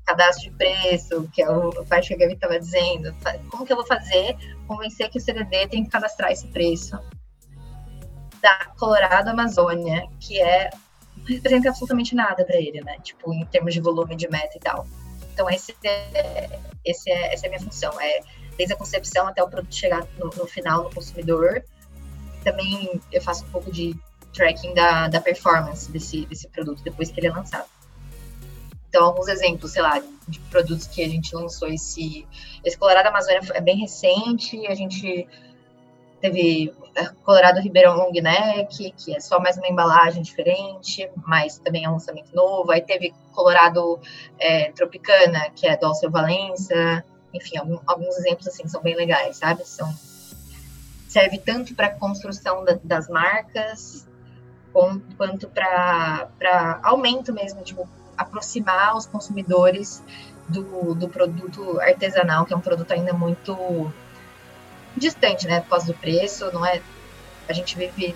cadastro de preço, que é o parte que a Gabi estava dizendo. Como que eu vou fazer convencer que o CDD tem que cadastrar esse preço? Da Colorado Amazônia, que é não representa absolutamente nada para ele, né? Tipo, em termos de volume de meta e tal. Então, esse é, esse é, essa é a minha função. É desde a concepção até o produto chegar no, no final, no consumidor. Também eu faço um pouco de tracking da, da performance desse, desse produto depois que ele é lançado. Então, alguns exemplos, sei lá, de produtos que a gente lançou esse. Esse Colorado Amazônia é bem recente, a gente teve é, Colorado Ribeirão Long Neck, que é só mais uma embalagem diferente, mas também é um lançamento novo. Aí teve Colorado é, Tropicana, que é do Alceu Valença. Enfim, alguns exemplos assim são bem legais, sabe? São, serve tanto para construção da, das marcas, quanto para aumento mesmo, tipo, aproximar os consumidores do, do produto artesanal, que é um produto ainda muito distante, né, por causa do preço, não é, a gente vive,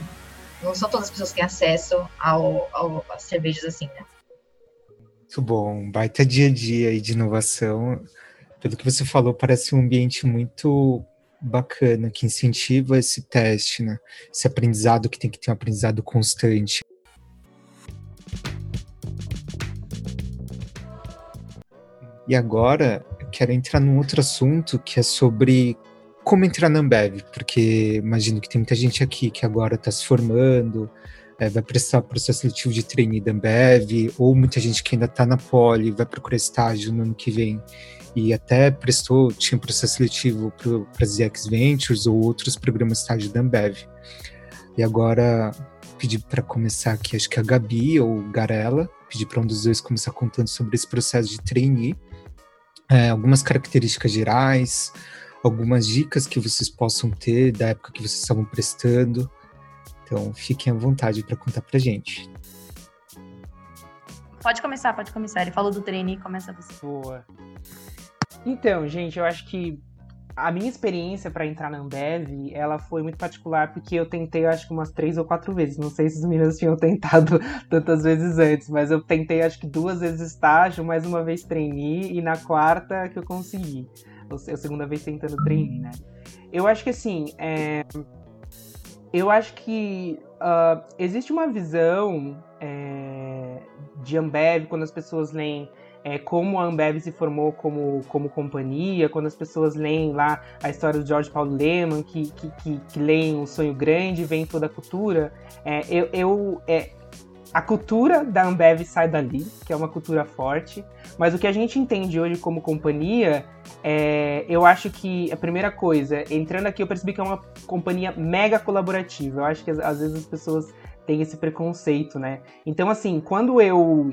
não são todas as pessoas que têm acesso ao, ao às cervejas assim, né. Muito bom, baita dia a dia aí de inovação. Pelo que você falou, parece um ambiente muito bacana, que incentiva esse teste, né? Esse aprendizado que tem que ter um aprendizado constante. E agora eu quero entrar num outro assunto que é sobre como entrar na Ambev, porque imagino que tem muita gente aqui que agora está se formando, é, vai prestar processo seletivo de trainee da Ambev, ou muita gente que ainda está na Poli, vai procurar estágio no ano que vem e até prestou, tinha processo seletivo para as ZX Ventures ou outros programas estágio da Ambev. E agora pedi para começar aqui, acho que a Gabi ou Garela, pedi para um dos dois começar contando sobre esse processo de trainee, é, algumas características gerais, algumas dicas que vocês possam ter da época que vocês estavam prestando. Então, fiquem à vontade para contar para gente. Pode começar, pode começar. Ele falou do treine, começa você. Boa. Então, gente, eu acho que a minha experiência para entrar na Ambev, ela foi muito particular porque eu tentei, acho que umas três ou quatro vezes. Não sei se os meninos tinham tentado tantas vezes antes, mas eu tentei, acho que duas vezes estágio, mais uma vez trainee e na quarta que eu consegui a segunda vez tentando treinar, né? Eu acho que assim, é... eu acho que uh, existe uma visão é... de Ambev quando as pessoas leem é, como a Ambev se formou como, como companhia, quando as pessoas leem lá a história do George Paul Lehmann, que, que, que, que leem o sonho grande, vem toda a cultura, é, eu, eu é, a cultura da Ambev sai dali, que é uma cultura forte, mas o que a gente entende hoje como companhia, é, eu acho que a primeira coisa, entrando aqui, eu percebi que é uma companhia mega colaborativa. Eu acho que às vezes as pessoas têm esse preconceito, né? Então, assim, quando eu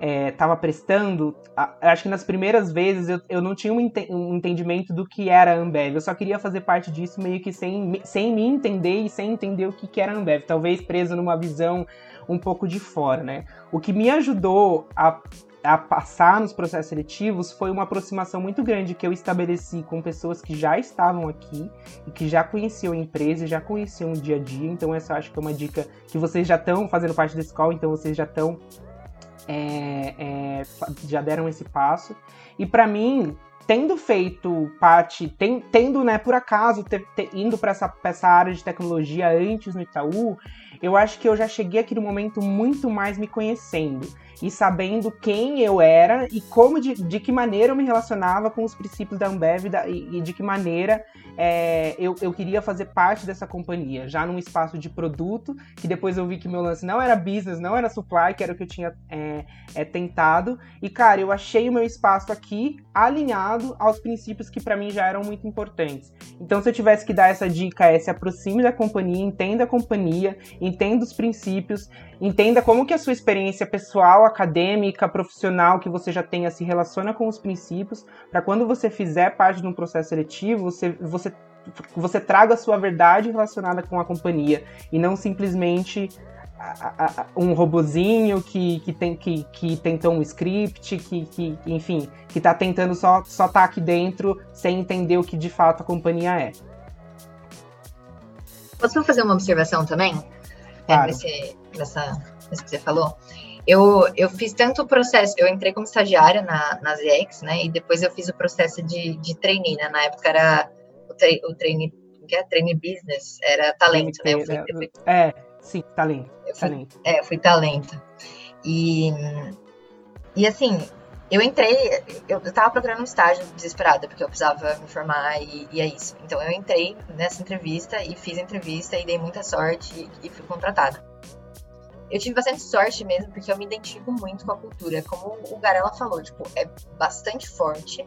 estava é, prestando, acho que nas primeiras vezes eu, eu não tinha um, ente um, entendimento do que era a Ambev. Eu só queria fazer parte disso meio que sem, sem me entender e sem entender o que, que era a Ambev. Talvez preso numa visão um pouco de fora, né? O que me ajudou a, a passar nos processos seletivos foi uma aproximação muito grande que eu estabeleci com pessoas que já estavam aqui e que já conheciam a empresa já conheciam o dia a dia. Então, essa acho que é uma dica que vocês já estão fazendo parte da escola, então vocês já estão. É, é, já deram esse passo. E para mim, tendo feito parte, tendo, né, por acaso, ter, ter, indo para essa, essa área de tecnologia antes no Itaú, eu acho que eu já cheguei aqui no momento muito mais me conhecendo e sabendo quem eu era e como de, de que maneira eu me relacionava com os princípios da Ambev e, e, de que maneira é, eu, eu queria fazer parte dessa companhia, já num espaço de produto, que depois eu vi que meu lance não era business, não era supply, que era o que eu tinha é, é, tentado. E, cara, eu achei o meu espaço aqui alinhado aos princípios que para mim já eram muito importantes. Então, se eu tivesse que dar essa dica, é se aproxime da companhia, entenda a companhia, entenda os princípios, entenda como que a sua experiência pessoal, acadêmica, profissional que você já tenha se relaciona com os princípios, para quando você fizer parte de um processo seletivo, você, você, você traga a sua verdade relacionada com a companhia e não simplesmente um robozinho que, que, tem, que, que tentou um script, que, que enfim, que está tentando só estar só tá aqui dentro sem entender o que de fato a companhia é. Posso fazer uma observação também? É, claro. É, nesse, nessa, que você falou? Eu, eu fiz tanto o processo, eu entrei como estagiária na, na ZX, né? E depois eu fiz o processo de, de trainee, né? Na época era o, tra, o trainee, que é trainee business, era talento, né? Fui, fui, é, sim, talento. Eu fui, talento. É, eu fui talento. E, e assim, eu entrei, eu estava procurando um estágio desesperada, porque eu precisava me formar e, e, é isso. Então eu entrei nessa entrevista e fiz a entrevista e dei muita sorte e, e fui contratada. Eu tive bastante sorte mesmo, porque eu me identifico muito com a cultura. Como o Garela falou, tipo, é bastante forte.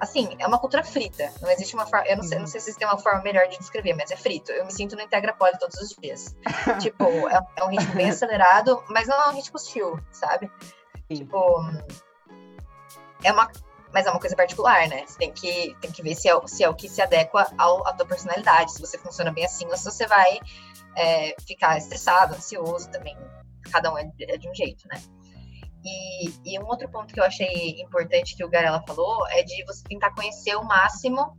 assim, é uma cultura frita. Não existe uma forma. Eu não sei, não sei se tem uma forma melhor de descrever, mas é frito. Eu me sinto no Integra Poli todos os dias. tipo, é, é, um ritmo bem acelerado, mas não é um ritmo chill, sabe? Sim. Tipo. É uma. Mas é uma coisa particular, né? Você tem que, tem que ver se é, se é o que se adequa ao, à tua personalidade. Se você funciona bem assim, ou se você vai é, ficar estressado, ansioso também. Cada um é, é de um jeito, né? E, e, um outro ponto que eu achei importante que o Garela falou é de você tentar conhecer o máximo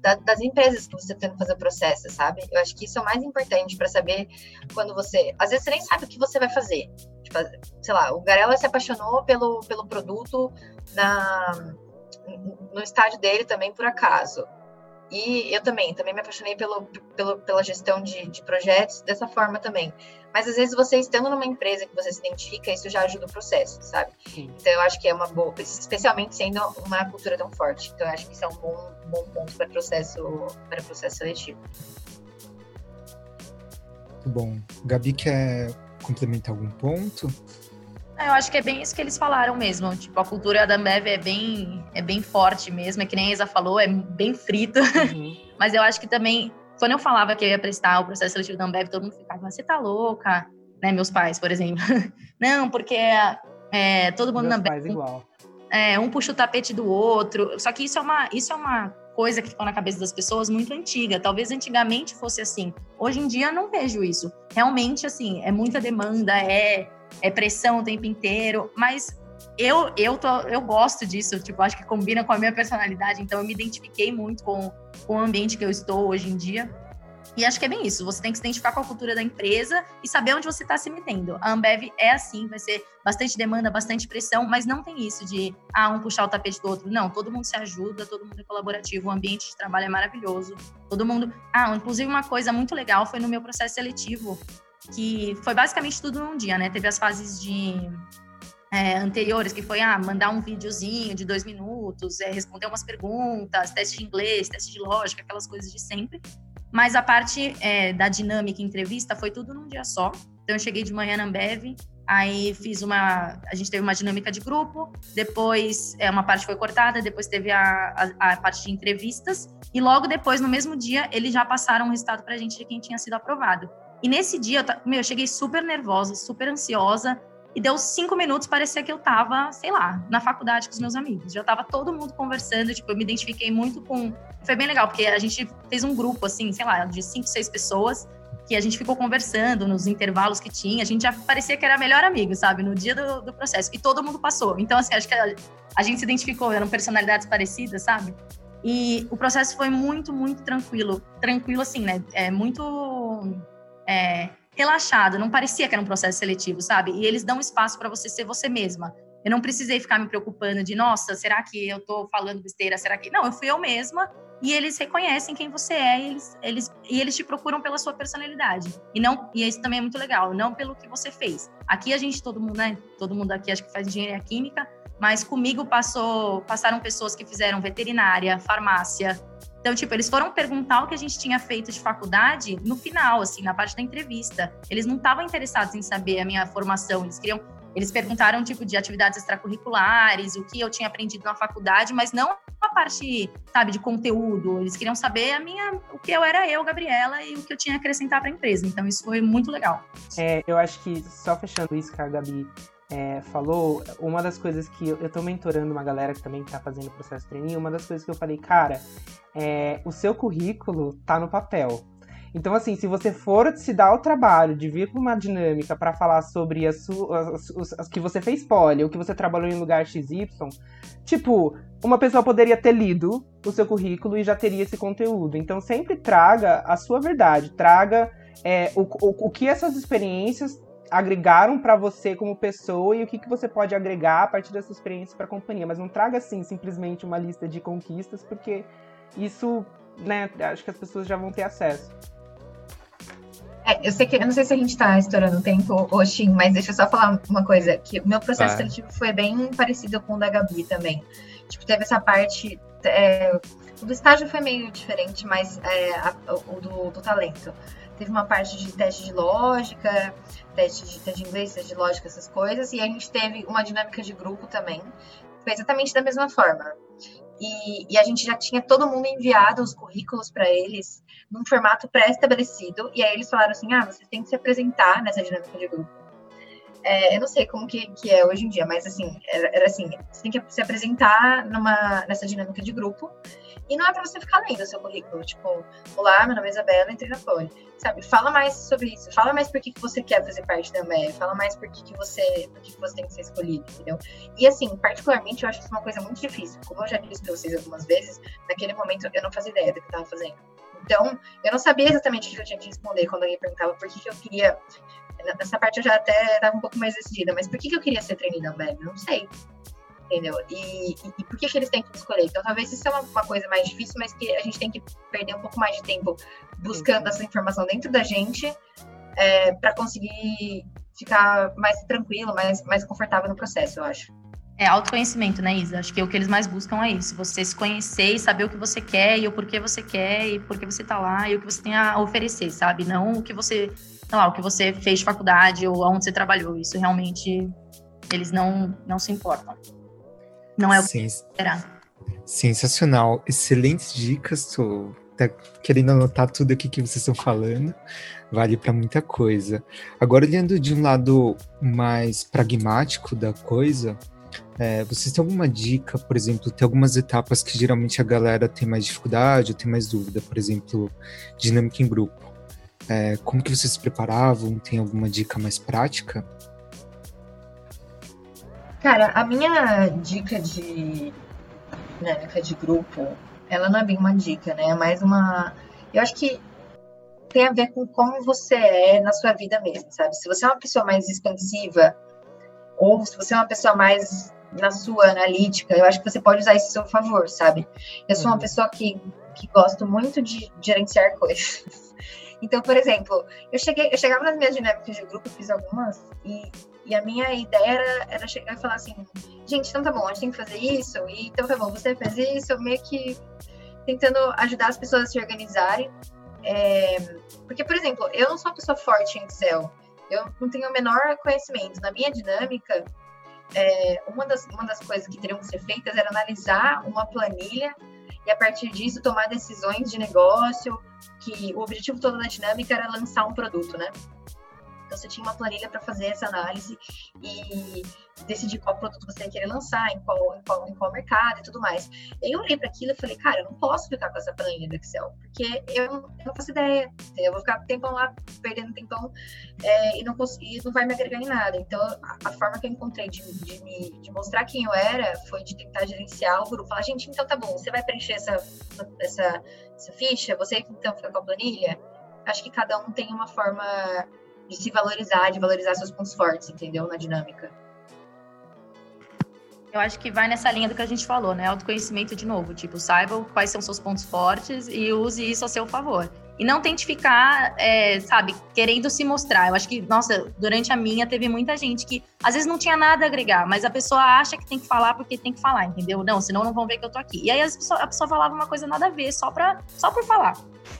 da, das empresas que você tenta fazer o processo, sabe? Eu acho que isso é o mais importante para saber quando você. Às vezes você nem sabe o que você vai fazer. Tipo, sei lá, o Garela se apaixonou pelo, pelo produto na, no estádio dele também por acaso. E eu também, também me apaixonei pelo, pelo, pela gestão de, de projetos dessa forma também. Mas às vezes você estando numa empresa que você se identifica, isso já ajuda o processo, sabe? Sim. Então eu acho que é uma boa, especialmente sendo uma cultura tão forte. Então eu acho que isso é um bom, bom ponto para processo para processo seletivo. Muito bom. Gabi quer complementar algum ponto? É, eu acho que é bem isso que eles falaram mesmo. Tipo, a cultura da Ambev é bem, é bem forte mesmo. É que nem a Isa falou, é bem frita. Uhum. Mas eu acho que também, quando eu falava que eu ia prestar o processo seletivo da Ambev, todo mundo ficava, você tá louca? Né, meus pais, por exemplo. Não, porque é, todo mundo meus na Ambev. Pais igual. É, um puxa o tapete do outro. Só que isso é uma, isso é uma coisa que ficou na cabeça das pessoas muito antiga. Talvez antigamente fosse assim. Hoje em dia não vejo isso. Realmente, assim, é muita demanda, é é pressão o tempo inteiro, mas eu eu tô, eu gosto disso, tipo, acho que combina com a minha personalidade, então eu me identifiquei muito com, com o ambiente que eu estou hoje em dia. E acho que é bem isso. Você tem que se identificar com a cultura da empresa e saber onde você está se metendo. A Ambev é assim, vai ser bastante demanda, bastante pressão, mas não tem isso de ah, um puxar o tapete do outro. Não, todo mundo se ajuda, todo mundo é colaborativo, o ambiente de trabalho é maravilhoso. Todo mundo. Ah, inclusive uma coisa muito legal foi no meu processo seletivo que foi basicamente tudo num dia, né? Teve as fases de é, anteriores, que foi ah, mandar um videozinho de dois minutos, é, responder umas perguntas, teste de inglês, teste de lógica, aquelas coisas de sempre. Mas a parte é, da dinâmica entrevista foi tudo num dia só. Então eu cheguei de manhã na Ambev, aí fiz uma. A gente teve uma dinâmica de grupo, depois é, uma parte foi cortada, depois teve a, a, a parte de entrevistas, e logo depois, no mesmo dia, eles já passaram o resultado para a gente de quem tinha sido aprovado. E nesse dia, eu, meu, eu cheguei super nervosa, super ansiosa. E deu cinco minutos, parecia que eu tava, sei lá, na faculdade com os meus amigos. Já tava todo mundo conversando, tipo, eu me identifiquei muito com. Foi bem legal, porque a gente fez um grupo, assim, sei lá, de cinco, seis pessoas, que a gente ficou conversando nos intervalos que tinha. A gente já parecia que era melhor amigo, sabe, no dia do, do processo. E todo mundo passou. Então, assim, acho que a, a gente se identificou, eram personalidades parecidas, sabe? E o processo foi muito, muito tranquilo. Tranquilo, assim, né? É muito é, relaxado, não parecia que era um processo seletivo, sabe? E eles dão espaço para você ser você mesma. Eu não precisei ficar me preocupando de, nossa, será que eu tô falando besteira? Será que. Não, eu fui eu mesma e eles reconhecem quem você é e eles, eles, e eles te procuram pela sua personalidade. E não e isso também é muito legal, não pelo que você fez. Aqui a gente, todo mundo, né? Todo mundo aqui acho que faz engenharia química, mas comigo passou, passaram pessoas que fizeram veterinária, farmácia, então, tipo, eles foram perguntar o que a gente tinha feito de faculdade no final, assim, na parte da entrevista. Eles não estavam interessados em saber a minha formação, eles queriam eles perguntaram tipo de atividades extracurriculares, o que eu tinha aprendido na faculdade, mas não a parte, sabe, de conteúdo. Eles queriam saber a minha, o que eu era eu, Gabriela, e o que eu tinha a acrescentar para a empresa. Então isso foi muito legal. É, eu acho que só fechando isso que a Gabi é, falou, uma das coisas que eu, eu tô mentorando uma galera que também tá fazendo processo de treininho, uma das coisas que eu falei, cara, é, o seu currículo tá no papel. Então, assim, se você for se dar o trabalho de vir com uma dinâmica para falar sobre as, que você fez poli, ou que você trabalhou em lugar XY, tipo, uma pessoa poderia ter lido o seu currículo e já teria esse conteúdo. Então, sempre traga a sua verdade, traga é, o, o, o que essas experiências agregaram para você como pessoa e o que, que você pode agregar a partir dessa experiência para a companhia. Mas não traga assim simplesmente uma lista de conquistas, porque isso, né, acho que as pessoas já vão ter acesso. É, eu sei que eu não sei se a gente está estourando o tempo, Oxin, mas deixa eu só falar uma coisa, que o meu processo seletivo foi bem parecido com o da Gabi também. Tipo, teve essa parte. É, o do estágio foi meio diferente, mas é, a, o do, do talento teve uma parte de teste de lógica, teste de, teste de inglês, teste de lógica, essas coisas, e a gente teve uma dinâmica de grupo também, foi exatamente da mesma forma. E, e, a gente já tinha todo mundo enviado os currículos para eles num formato pré-estabelecido, e aí eles falaram assim: ah, você tem que se apresentar nessa dinâmica de grupo. É, eu não sei como que, que é hoje em dia, mas assim, era, era, assim, você tem que se apresentar numa, nessa dinâmica de grupo, e não é para você ficar lendo o seu currículo, tipo, olá, meu nome é Isabela, entrei na Poli. Sabe, fala mais sobre isso, fala mais por que, que você quer fazer parte da Ambev, fala mais por que, que você, por que, que você tem que ser escolhido, entendeu? E assim, particularmente, eu acho isso uma coisa muito difícil. Como eu já disse para vocês algumas vezes, naquele momento eu não fazia ideia do que eu tava fazendo. Então, eu não sabia exatamente o que eu tinha que responder quando alguém perguntava por que, que eu queria. Nessa parte eu já até estava um pouco mais decidida, mas por que, que eu queria ser treinada da Ambev? Não sei entendeu? E, e, e, por que, que eles têm que escolher? Então, talvez isso é uma, uma, coisa mais difícil, mas que a gente tem que perder um pouco mais de tempo buscando essa informação dentro da gente é, para conseguir ficar mais tranquilo, mais, mais confortável no processo, eu acho. É autoconhecimento, né, Isa? Acho que o que eles mais buscam é isso. Você se conhecer e saber o que você quer e o porquê você quer e por que você tá lá e o que você tem a oferecer, sabe? Não o que você, sei lá, o que você fez de faculdade ou onde você trabalhou. Isso realmente eles não, não se importam. Não é o que esperar. Sensacional. Excelentes dicas. Tô querendo anotar tudo aqui que vocês estão falando. Vale para muita coisa. Agora, olhando de um lado mais pragmático da coisa, é, vocês têm alguma dica, por exemplo, tem algumas etapas que geralmente a galera tem mais dificuldade ou tem mais dúvida, por exemplo, dinâmica em grupo. É, como que vocês se preparavam? Tem alguma dica mais prática? Cara, a minha dica de dinâmica de grupo, ela não é bem uma dica, né? É mais uma. Eu acho que tem a ver com como você é na sua vida mesmo, sabe? Se você é uma pessoa mais expansiva, ou se você é uma pessoa mais na sua analítica, eu acho que você pode usar isso a seu favor, sabe? Eu sou uma uhum. pessoa que, que gosto muito de gerenciar coisas. Então, por exemplo, eu cheguei, eu chegava nas minhas dinâmicas de grupo, fiz algumas, e e a minha ideia era, era chegar e falar assim, gente, então tá bom, a gente tem que fazer isso, e então tá bom, você faz isso, meio que tentando ajudar as pessoas a se organizarem. É, porque, por exemplo, eu não sou uma pessoa forte em Excel, eu não tenho o menor conhecimento. Na minha dinâmica, é, uma, das, uma das coisas que teriam que ser feitas era analisar uma planilha e, a partir disso, tomar decisões de negócio, que o objetivo todo da dinâmica era lançar um produto, né? Você tinha uma planilha para fazer essa análise e decidir qual produto você ia querer lançar, em qual, em qual, em qual mercado e tudo mais. Eu olhei para aquilo e falei, cara, eu não posso ficar com essa planilha do Excel, porque eu eu não faço ideia. Eu vou ficar tempão lá, perdendo tempão, é, e, não não vai me agregar em nada. Então, a, a forma que eu encontrei de, de, me, de mostrar quem eu era foi de tentar gerenciar o grupo. Falar, gente, então tá bom, você vai preencher essa, essa, essa ficha, você então fica com a planilha. Acho que cada um tem uma forma de se valorizar, de valorizar seus pontos fortes, entendeu? Na dinâmica. Eu acho que vai nessa linha do que a gente falou, né? Autoconhecimento de novo. Tipo, saiba quais são seus pontos fortes e use isso a seu favor. E não tente ficar, é, sabe, querendo se mostrar. Eu acho que, nossa, durante a minha teve muita gente que às vezes não tinha nada a agregar, mas a pessoa acha que tem que falar porque tem que falar, entendeu? Não, senão não vão ver que eu tô aqui. E aí a pessoa, a pessoa falava uma coisa nada a ver, só, pra, só por falar.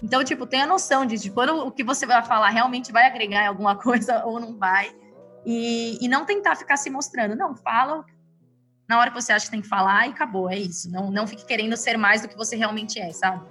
Então, tipo, tenha noção de, de quando o que você vai falar realmente vai agregar em alguma coisa ou não vai. E, e não tentar ficar se mostrando. Não, fala na hora que você acha que tem que falar e acabou, é isso. Não, não fique querendo ser mais do que você realmente é, sabe?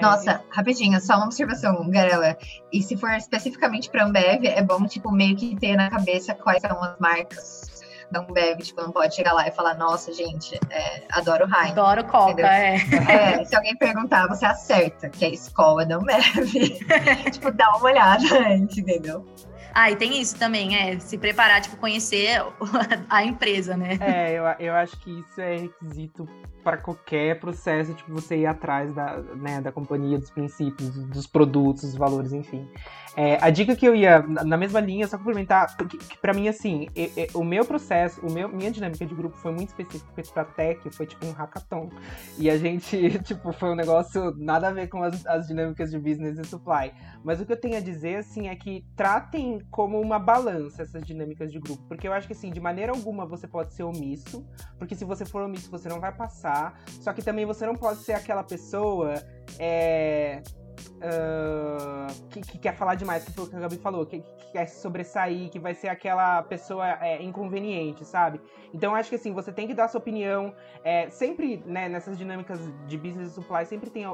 É, Nossa, rapidinho, só uma observação, Garela. E se for especificamente para Ambev, é bom, tipo, meio que ter na cabeça quais são as marcas da Ambev. Tipo, não pode chegar lá e falar, nossa, gente, é, adoro Heineken. Adoro Coca, é. é. Se alguém perguntar, você acerta que é escola da Ambev. tipo, dá uma olhada antes, entendeu? Ah, e tem isso também, é se preparar, tipo, conhecer a empresa, né? É, eu, eu acho que isso é requisito para qualquer processo, tipo, você ir atrás da, né, da companhia, dos princípios, dos produtos, dos valores, enfim. É, a dica que eu ia, na mesma linha, só complementar, que, que para mim, assim, o meu processo, o meu, minha dinâmica de grupo foi muito específica, foi pra tech, foi tipo um hackathon. E a gente, tipo, foi um negócio nada a ver com as, as dinâmicas de business e supply. Mas o que eu tenho a dizer, assim, é que tratem como uma balança essas dinâmicas de grupo. Porque eu acho que, assim, de maneira alguma você pode ser omisso, porque se você for omisso, você não vai passar. Só que também você não pode ser aquela pessoa. É uh, que, que, quer falar demais, que foi o que a Gabi falou, que, que quer sobressair, que vai ser aquela pessoa é, inconveniente, sabe? Então acho que assim, você tem que dar sua opinião. É, sempre, né, nessas dinâmicas de business supply, sempre tem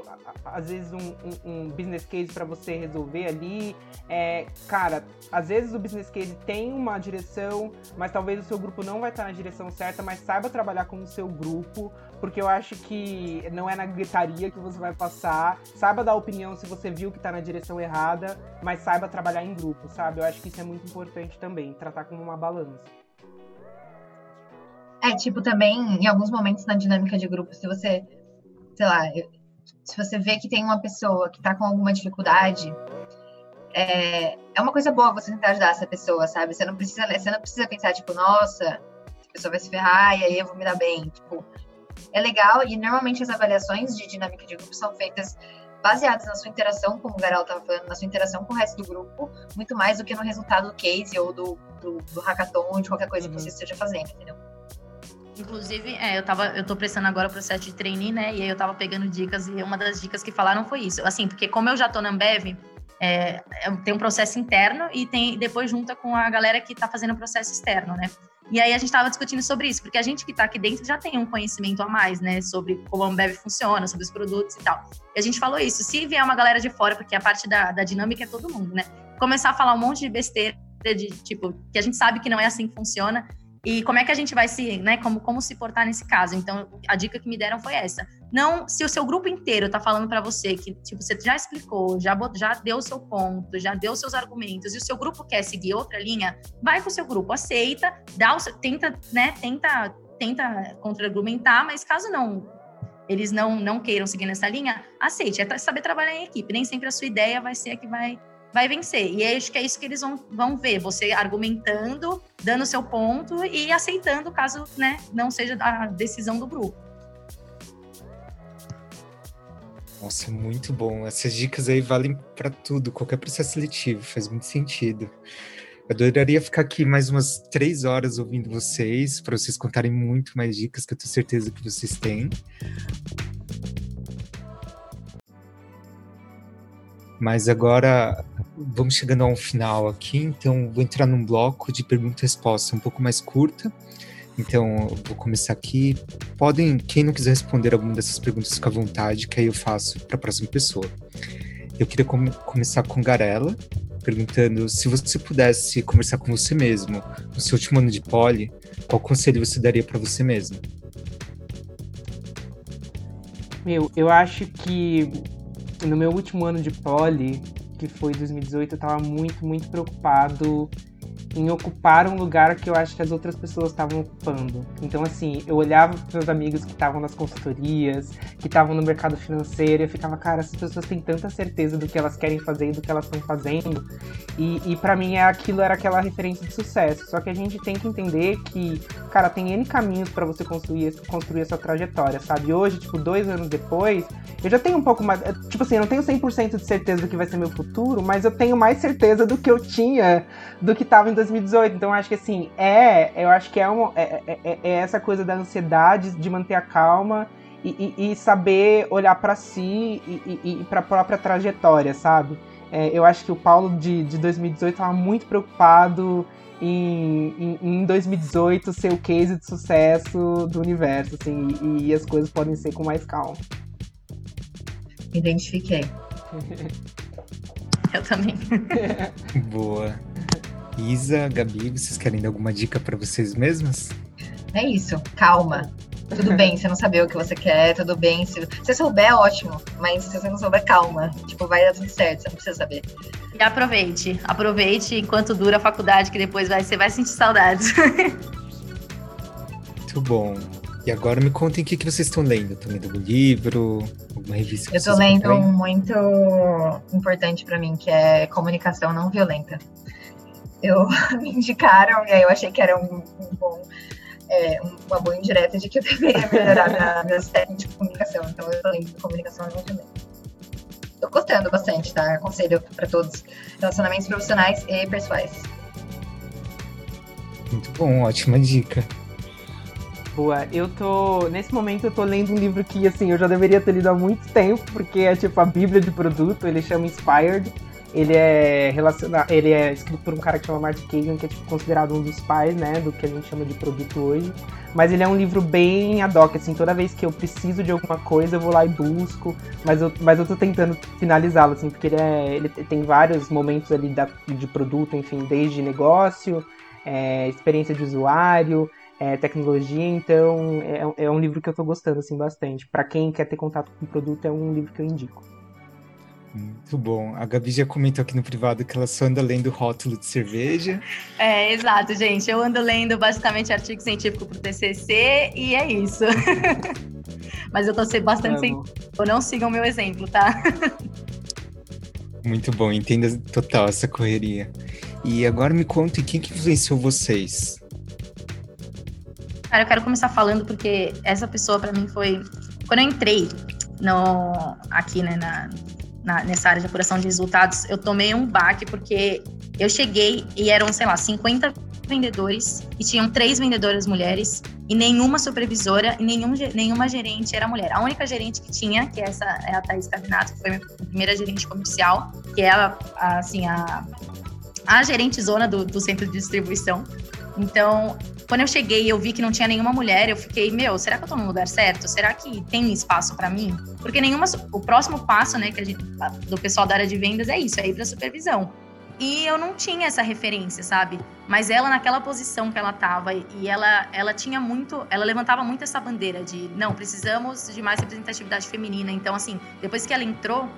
às vezes um, um, um business case para você resolver ali. É, cara, às vezes o business case tem uma direção, mas talvez o seu grupo não vai estar na direção certa, mas saiba trabalhar com o seu grupo, porque eu acho que não é na gritaria que você vai passar. Saiba dar opinião se você viu que tá na direção errada, mas saiba trabalhar em grupo, sabe? Eu acho que isso é muito importante também, tratar como uma balança. É, tipo, também, em alguns momentos na dinâmica de grupo, se você, sei lá, se você vê que tem uma pessoa que tá com alguma dificuldade, é, é uma coisa boa você tentar ajudar essa pessoa, sabe? Você não precisa, você não precisa pensar, tipo, nossa, essa pessoa vai se ferrar e aí eu vou me dar bem. Tipo, é legal e normalmente as avaliações de dinâmica de grupo são feitas baseadas na sua interação, como o Garal estava falando, na sua interação com o resto do grupo, muito mais do que no resultado do case ou do, do, do hackathon ou de qualquer coisa uhum. que você esteja fazendo, entendeu? Inclusive, é, eu tava, eu tô prestando agora o processo de trainee, né? E aí eu tava pegando dicas, e uma das dicas que falaram foi isso. Assim, porque como eu já tô na Ambev, é, tem um processo interno e tem depois junta com a galera que tá fazendo o processo externo, né? E aí a gente estava discutindo sobre isso, porque a gente que está aqui dentro já tem um conhecimento a mais, né, sobre como a Ambev funciona, sobre os produtos e tal. E a gente falou isso, se vier uma galera de fora, porque a parte da, da dinâmica é todo mundo, né, começar a falar um monte de besteira, de tipo, que a gente sabe que não é assim que funciona, e como é que a gente vai se, né, como, como se portar nesse caso? Então, a dica que me deram foi essa. Não, se o seu grupo inteiro tá falando para você que, tipo, você já explicou, já, já deu o seu ponto, já deu os seus argumentos, e o seu grupo quer seguir outra linha, vai com o seu grupo, aceita, dá o seu, tenta, né, tenta, tenta contra-argumentar, mas caso não eles não, não queiram seguir nessa linha, aceite, é saber trabalhar em equipe. Nem sempre a sua ideia vai ser a que vai vai vencer. E acho que é isso que eles vão, vão ver, você argumentando, dando seu ponto e aceitando caso né, não seja a decisão do grupo. Nossa, muito bom. Essas dicas aí valem para tudo, qualquer processo seletivo, faz muito sentido. Eu adoraria ficar aqui mais umas três horas ouvindo vocês, para vocês contarem muito mais dicas que eu tenho certeza que vocês têm. Mas agora vamos chegando a um final aqui, então vou entrar num bloco de pergunta e resposta um pouco mais curta. Então, vou começar aqui. Podem, quem não quiser responder alguma dessas perguntas, fica à vontade, que aí eu faço para a próxima pessoa. Eu queria com começar com Garela, perguntando se você pudesse conversar com você mesmo no seu último ano de poli, qual conselho você daria para você mesmo? Meu, eu acho que no meu último ano de poli, que foi 2018, eu tava muito, muito preocupado em ocupar um lugar que eu acho que as outras pessoas estavam ocupando. Então, assim, eu olhava para meus amigos que estavam nas consultorias, que estavam no mercado financeiro, e eu ficava, cara, essas pessoas têm tanta certeza do que elas querem fazer e do que elas estão fazendo. E, e para mim, aquilo era aquela referência de sucesso. Só que a gente tem que entender que, cara, tem N caminhos para você construir, construir essa trajetória, sabe? Hoje, tipo, dois anos depois, eu já tenho um pouco mais. Tipo assim, eu não tenho 100% de certeza do que vai ser meu futuro, mas eu tenho mais certeza do que eu tinha do que estava em 2018. Então, acho que assim, é. Eu acho que é, uma, é, é, é, é essa coisa da ansiedade de manter a calma e, e, e saber olhar para si e, e para a própria trajetória, sabe? É, eu acho que o Paulo de, de 2018 estava muito preocupado em, em, em, 2018 ser o case de sucesso do universo, assim, e, e as coisas podem ser com mais calma. Identifiquei. Eu também. Boa. Isa, Gabi, vocês querem dar alguma dica para vocês mesmas? É isso, calma. Tudo bem você não saber o que você quer, tudo bem. Se você souber, ótimo. Mas se você não souber, calma. Tipo, vai dar tudo certo, você não precisa saber. E aproveite. Aproveite enquanto dura a faculdade, que depois vai, você vai sentir saudades. Muito bom. E agora me contem o que, que vocês estão lendo. Estão lendo algum livro, alguma revista? Eu estou lendo um muito importante para mim, que é Comunicação Não Violenta. Eu me indicaram e aí eu achei que era um, um bom, é, uma boa indireta de que eu deveria melhorar minha, minhas técnicas de comunicação. Então eu estou lendo Comunicação Não Violenta. Estou gostando bastante, tá? Aconselho para todos. Relacionamentos profissionais e pessoais. Muito bom, ótima dica. Boa, eu tô. Nesse momento eu tô lendo um livro que, assim, eu já deveria ter lido há muito tempo, porque é tipo a Bíblia de produto, ele chama Inspired. Ele é relacionado. Ele é escrito por um cara que chama Mark Kagan, que é tipo, considerado um dos pais, né? Do que a gente chama de produto hoje. Mas ele é um livro bem ad hoc, assim, toda vez que eu preciso de alguma coisa, eu vou lá e busco. Mas eu, mas eu tô tentando finalizá-lo, assim, porque ele, é, ele tem vários momentos ali da, de produto, enfim, desde negócio, é, experiência de usuário, é, tecnologia, então é, é, um livro que eu tô gostando, assim, bastante. para quem quer ter contato com o produto, é um livro que eu indico. Muito bom. A Gabi já comentou aqui no privado que ela só anda lendo rótulo de cerveja. É, exato, gente. Eu ando lendo basicamente artigo científico pro TCC e é isso. Mas eu tô sendo bastante sem... Não sigam o meu exemplo, tá? Muito bom, entenda total essa correria. E agora me conte quem que influenciou vocês? Cara, eu quero começar falando porque essa pessoa para mim foi quando eu entrei no aqui, né, na, na, nessa área de apuração de resultados, eu tomei um baque porque eu cheguei e eram, sei lá, 50 vendedores e tinham três vendedoras mulheres e nenhuma supervisora e nenhum, nenhuma gerente era mulher. A única gerente que tinha, que essa é a Thaís Cavinato, que foi minha primeira gerente comercial, que é a, a, assim, a, a gerente zona do, do centro de distribuição. Então, quando eu cheguei e eu vi que não tinha nenhuma mulher, eu fiquei, meu, será que eu tô no lugar certo? Será que tem espaço para mim? Porque nenhuma o próximo passo, né, que a gente, do pessoal da área de vendas é isso, é ir para supervisão. E eu não tinha essa referência, sabe? Mas ela naquela posição que ela tava e ela ela tinha muito, ela levantava muito essa bandeira de, não, precisamos de mais representatividade feminina. Então assim, depois que ela entrou,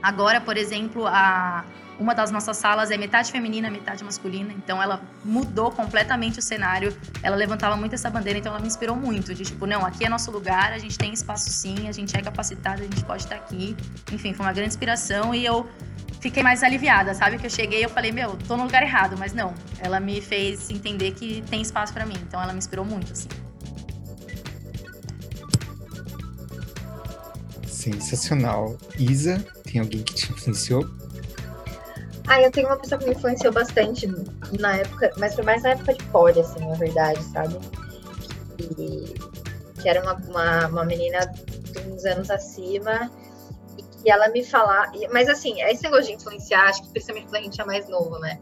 agora, por exemplo, a uma das nossas salas é metade feminina, metade masculina, então ela mudou completamente o cenário. Ela levantava muito essa bandeira, então ela me inspirou muito, de tipo, não, aqui é nosso lugar, a gente tem espaço sim, a gente é capacitado, a gente pode estar aqui. Enfim, foi uma grande inspiração e eu fiquei mais aliviada, sabe? Que eu cheguei e eu falei, meu, tô no lugar errado, mas não. Ela me fez entender que tem espaço para mim, então ela me inspirou muito, assim. Sensacional. Isa, tem alguém que te influenciou? Ah, eu tenho uma pessoa que me influenciou bastante na época, mas foi mais na época de poli, assim, na verdade, sabe? Que, que era uma, uma, uma menina de uns anos acima e que ela me falar. Mas assim, esse negócio de influenciar, acho que principalmente quando a gente é mais novo, né?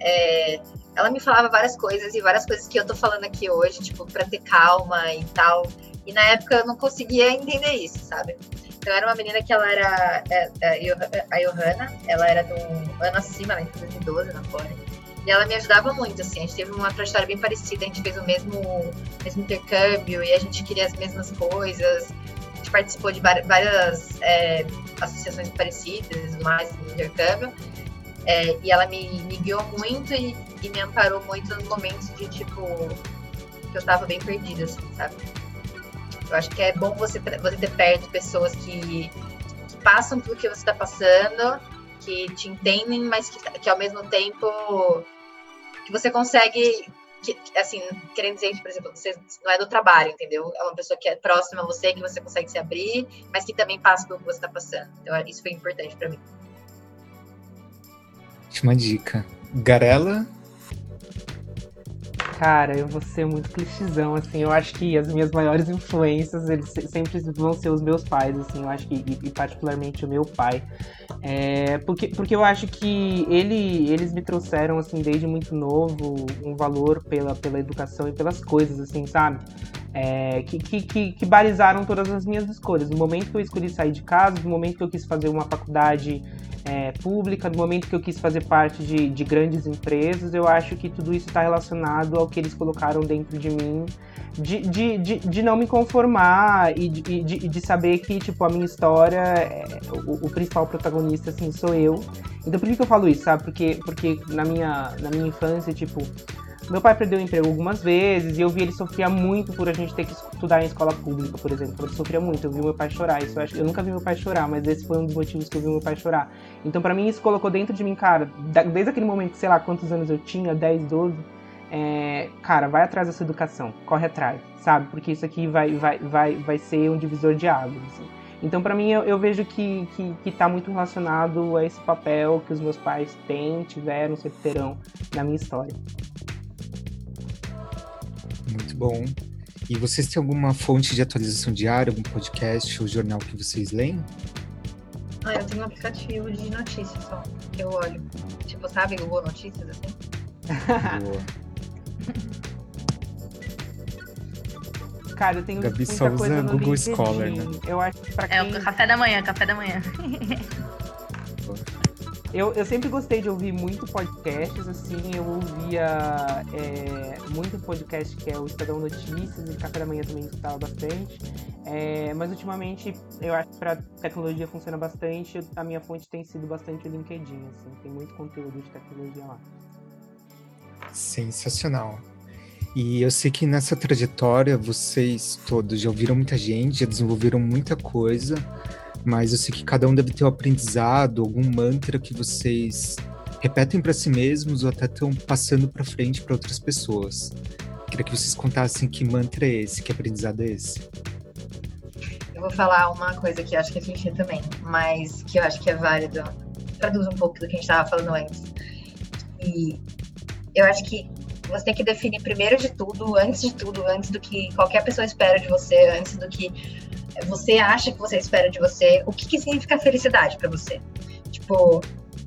É, ela me falava várias coisas e várias coisas que eu tô falando aqui hoje, tipo, pra ter calma e tal. E na época eu não conseguia entender isso, sabe? Então era uma menina que ela era é, é, a Johanna, ela era um ano acima, né, em 2012 na Fora. E ela me ajudava muito, assim, a gente teve uma trajetória bem parecida, a gente fez o mesmo, mesmo intercâmbio e a gente queria as mesmas coisas. A gente participou de várias é, associações parecidas mais no intercâmbio. É, e ela me, me guiou muito e, e, me amparou muito nos momentos de, tipo, que eu tava bem perdida, assim, sabe? Eu acho que é bom você, você ter perto pessoas que, que passam pelo que você está passando, que te entendem, mas que, que ao mesmo tempo que você consegue que, assim, querendo dizer que, por exemplo, você não é do trabalho, entendeu? É uma pessoa que é próxima a você, que você consegue se abrir, mas que também passa pelo que você está passando. Então, isso foi importante para mim. Última dica. Garela Cara, eu vou ser muito clichêzão, assim. Eu acho que as minhas maiores influências, eles sempre vão ser os meus pais, assim. Eu acho que, e, e particularmente o meu pai. É, porque, porque eu acho que ele, eles me trouxeram, assim, desde muito novo, um valor pela, pela educação e pelas coisas, assim, sabe? É, que, que, que, balizaram todas as minhas escolhas. No momento que eu escolhi sair de casa, no momento que eu quis fazer uma faculdade é, pública, no momento que eu quis fazer parte de, de grandes empresas, eu acho que tudo isso está relacionado ao que eles colocaram dentro de mim, de, de, de, de não me conformar e de, de, de, saber que, tipo, a minha história, é, o, o, principal protagonista, assim, sou eu. Então por que, que eu falo isso, sabe? Porque, porque na, minha, na minha infância, tipo, meu pai perdeu o emprego algumas vezes e eu vi ele sofrer muito por a gente ter que estudar em escola pública, por exemplo. Ele sofria muito, eu vi meu pai chorar. Isso eu, acho, eu nunca vi meu pai chorar, mas esse foi um dos motivos que eu vi meu pai chorar. Então, para mim, isso colocou dentro de mim, cara, desde aquele momento, sei lá quantos anos eu tinha, 10, 12, é, cara, vai atrás dessa educação, corre atrás, sabe? Porque isso aqui vai, vai, vai, vai ser um divisor de águas. Assim. Então, para mim, eu, eu, vejo que, que, que tá muito relacionado a esse papel que os meus pais têm, tiveram, sempre terão na minha história. Bom. E vocês têm alguma fonte de atualização diária, algum podcast ou jornal que vocês leem? Ah, eu tenho um aplicativo de notícias só, que eu olho. Tipo, sabe, Google Notícias, assim? Boa. Cara, eu tenho Gabi muita só coisa usa no Google LinkedIn. Scholar, né? Eu acho que pra quem... É o café da manhã, café da manhã. Eu, eu sempre gostei de ouvir muito podcasts, assim, eu ouvia é, muito podcast que é o Estadão Notícias e Café da Manhã também escutava bastante. É, mas ultimamente eu acho que para tecnologia funciona bastante, a minha fonte tem sido bastante o LinkedIn, assim, tem muito conteúdo de tecnologia lá. Sensacional. E eu sei que nessa trajetória vocês todos já ouviram muita gente, já desenvolveram muita coisa, mas eu sei que cada um deve ter um aprendizado, algum mantra que vocês repetem para si mesmos ou até estão passando para frente para outras pessoas. Queria que vocês contassem que mantra é esse, que aprendizado é esse. Eu vou falar uma coisa que acho que a gente também, mas que eu acho que é válido. Traduz um pouco do que a gente estava falando antes. E eu acho que você tem que definir primeiro de tudo, antes de tudo, antes do que qualquer pessoa espera de você, antes do que você acha que você espera de você, o que, que significa felicidade para você? Tipo,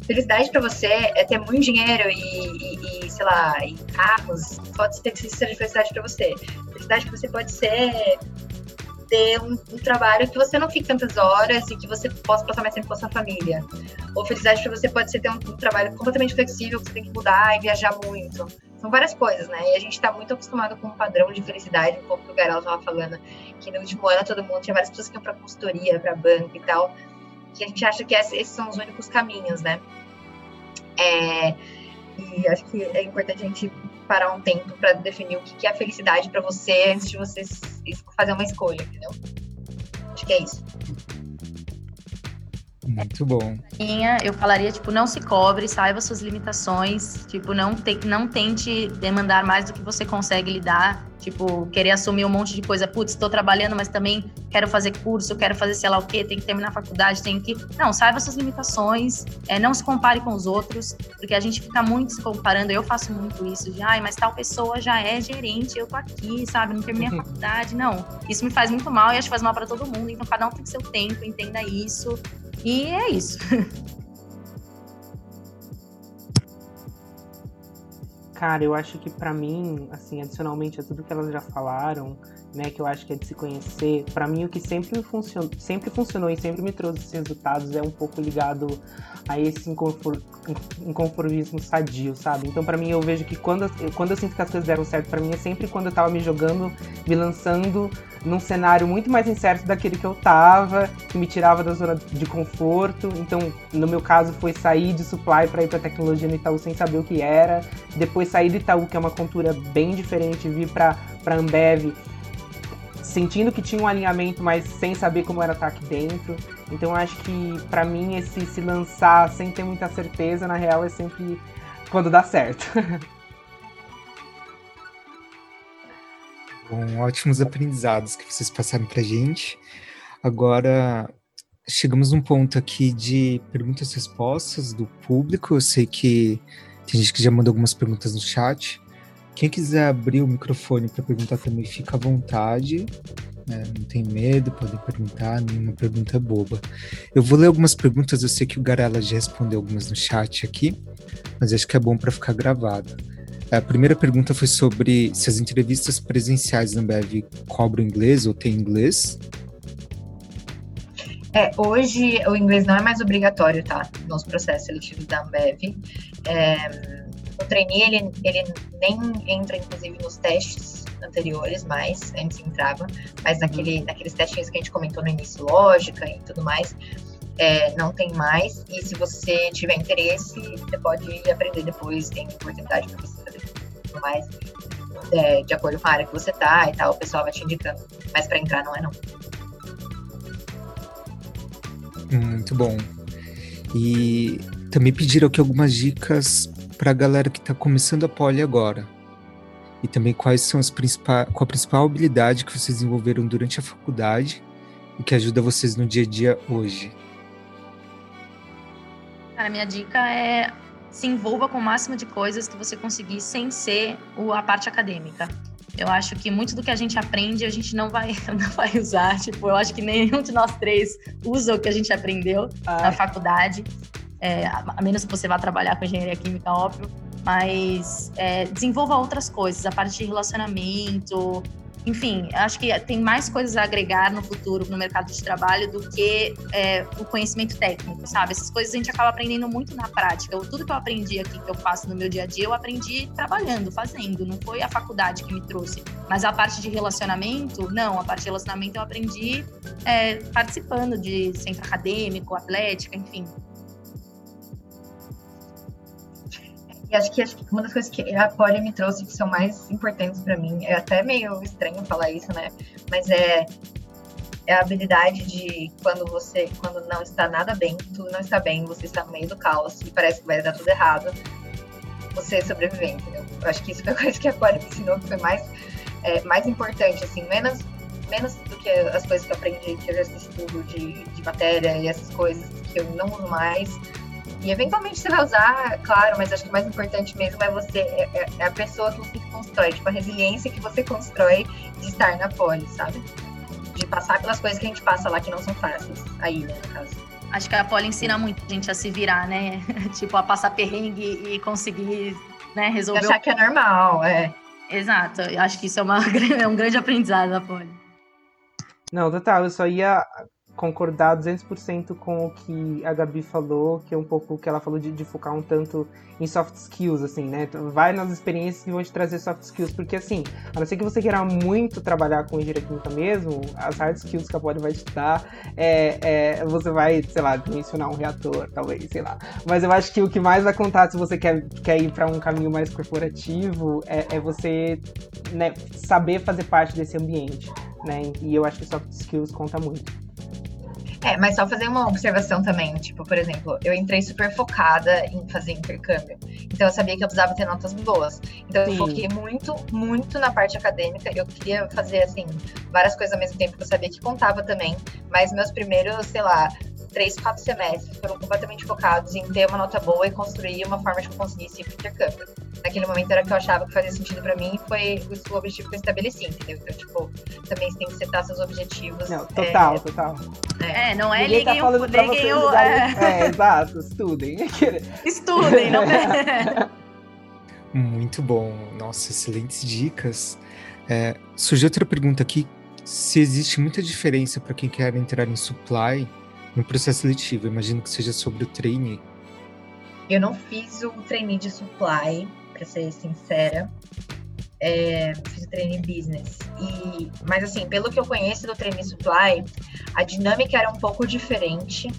felicidade para você é ter muito dinheiro e, e, e, sei lá, e carros, pode ser que isso seja felicidade para você. Felicidade para você pode ser ter um, um, trabalho que você não fique tantas horas e que você possa passar mais tempo com a sua família. Ou felicidade para você pode ser ter um, um, trabalho completamente flexível, que você tem que mudar e viajar muito. São várias coisas, né? E a gente está muito acostumado com um padrão de felicidade, um pouco que o estava falando, que no último ano todo mundo tinha várias pessoas que iam para consultoria, para banco e tal, que a gente acha que esses são os únicos caminhos, né? É, e acho que é importante a gente parar um tempo para definir o que é a felicidade para você antes de você fazer uma escolha, entendeu? Acho que é isso. Muito bom. Eu falaria, tipo, não se cobre, saiba suas limitações, tipo, não, te, não tente demandar mais do que você consegue lidar, tipo, querer assumir um monte de coisa, putz, estou trabalhando, mas também quero fazer curso, quero fazer sei lá o quê, tenho que terminar a faculdade, tenho que... Não, saiba suas limitações, é, não se compare com os outros, porque a gente fica muito se comparando, eu faço muito isso, de, ai, mas tal pessoa já é gerente, eu tô aqui, sabe, não terminei a uhum. faculdade, não. Isso me faz muito mal e acho que faz mal para todo mundo, então cada um tem seu tempo, entenda isso, e é isso. Cara, eu acho que para mim, assim, adicionalmente a tudo que elas já falaram, né, que eu acho que é de se conhecer, para mim o que sempre funcionou, sempre funcionou e sempre me trouxe esses resultados é um pouco ligado a esse inconformismo sadio, sabe? Então, para mim, eu vejo que quando, quando eu sinto que as coisas deram certo para mim é sempre quando eu tava me jogando, me lançando num cenário muito mais incerto daquele que eu tava, que me tirava da zona de conforto. Então, no meu caso, foi sair de supply para ir para tecnologia no Itaú sem saber o que era, depois sair do Itaú, que é uma cultura bem diferente, vir para Ambev sentindo que tinha um alinhamento, mas sem saber como era aqui dentro. Então acho que para mim esse se lançar sem ter muita certeza, na real, é sempre quando dá certo. Bom, ótimos aprendizados que vocês passaram pra gente. Agora chegamos num ponto aqui de perguntas e respostas do público. Eu sei que tem gente que já mandou algumas perguntas no chat. Quem quiser abrir o microfone para perguntar também, fica à vontade. Né? Não tem medo, podem perguntar, nenhuma pergunta é boba. Eu vou ler algumas perguntas, eu sei que o Garela já respondeu algumas no chat aqui, mas acho que é bom para ficar gravado. A primeira pergunta foi sobre se as entrevistas presenciais na Ambev cobram inglês ou tem inglês. É, hoje o inglês não é mais obrigatório, tá? Nos processos seletivos da Ambev. É, o trainee, ele, ele nem entra, inclusive, nos testes anteriores, mais, antes entrava, mas naquele, naqueles testes que a gente comentou no início, lógica e tudo mais, é, não tem mais. E se você tiver interesse, você pode aprender depois, tem oportunidade para você fazer tudo mais, é, de acordo com a área que você tá e tal, o pessoal vai te indicando. Mas para entrar não é não. Muito bom. E também pediram aqui algumas dicas para a galera que está começando a poli agora? E também quais são as principais, qual a principal habilidade que vocês desenvolveram durante a faculdade e que ajuda vocês no dia a dia hoje? Cara, minha dica é se envolva com o máximo de coisas que você conseguir sem ser a parte acadêmica. Eu acho que muito do que a gente aprende a gente não vai, não vai usar. Tipo, eu acho que nenhum de nós três usa o que a gente aprendeu ah. na faculdade. É, a menos que você vá trabalhar com engenharia química, óbvio. Mas é, desenvolva outras coisas, a parte de relacionamento, enfim, acho que tem mais coisas a agregar no futuro no mercado de trabalho do que é, o conhecimento técnico, sabe? Essas coisas a gente acaba aprendendo muito na prática. Tudo que eu aprendi aqui, que eu faço no meu dia a dia, eu aprendi trabalhando, fazendo. Não foi a faculdade que me trouxe. Mas a parte de relacionamento, não. A parte de relacionamento eu aprendi é, participando de centro acadêmico, atlética, enfim. Acho que, acho que uma das coisas que a Poli me trouxe que são mais importantes para mim, é até meio estranho falar isso, né? Mas é, é a habilidade de quando você, quando não está nada bem, tudo não está bem, você está no meio do caos e parece que vai dar tudo errado, você sobreviver, entendeu? Eu acho que isso foi a coisa que a Poli me ensinou que foi mais, é, mais importante, assim, menos, menos do que as coisas que eu aprendi, que eu já estudo de, de matéria e essas coisas que eu não uso mais e eventualmente você vai usar, claro, mas acho que o mais importante mesmo é você, é, é, é a pessoa que você constrói, tipo, a resiliência que você constrói de estar na poli, sabe? De passar pelas coisas que a gente passa lá que não são fáceis, aí, né, no caso. Acho que a poli ensina muito a gente a se virar, né? tipo, a passar perrengue e conseguir né, resolver. E achar que é normal, é. Exato, eu acho que isso é, uma, é um grande aprendizado da poli. Não, total, eu só ia concordar 200% com o que a Gabi falou, que é um pouco o que ela falou de, de, focar um tanto em soft skills, assim, né? Então, vai nas experiências que vão te trazer soft skills, porque assim, a não ser que você queira muito trabalhar com engenharia química mesmo, as hard skills que a Poli vai te dar, é, é, você vai, sei lá, mencionar um reator, talvez, sei lá. Mas eu acho que o que mais vai contar se você quer, quer ir para um caminho mais corporativo é, é você né, saber fazer parte desse ambiente, né? E eu acho que soft skills conta muito. É, mas só fazer uma observação também, tipo, por exemplo, eu entrei super focada em fazer intercâmbio. Então eu sabia que eu precisava ter notas boas. Então Sim. eu foquei muito, muito na parte acadêmica. Eu queria fazer, assim, várias coisas ao mesmo tempo que eu sabia que contava também. Mas meus primeiros, sei lá, três, quatro semestres foram completamente focados em ter uma nota boa e construir uma forma de que eu conseguisse ir pro intercâmbio. Naquele momento era que eu achava que fazia sentido para mim e foi o objetivo que eu estabeleci, entendeu? Então, tipo, também você tem que setar seus objetivos. Não, total, é, total. É, é não é Ninguém liguem tá o... Liguem o é... é, exato, estudem. Estudem, não é? Muito bom. Nossa, excelentes dicas. É, surgiu outra pergunta aqui. Se existe muita diferença para quem quer entrar em supply no processo seletivo? Imagino que seja sobre o trainee. Eu não fiz o trainee de supply, para ser sincera. É, fiz o trainee business. E, mas assim, pelo que eu conheço do trainee supply, a dinâmica era um pouco diferente.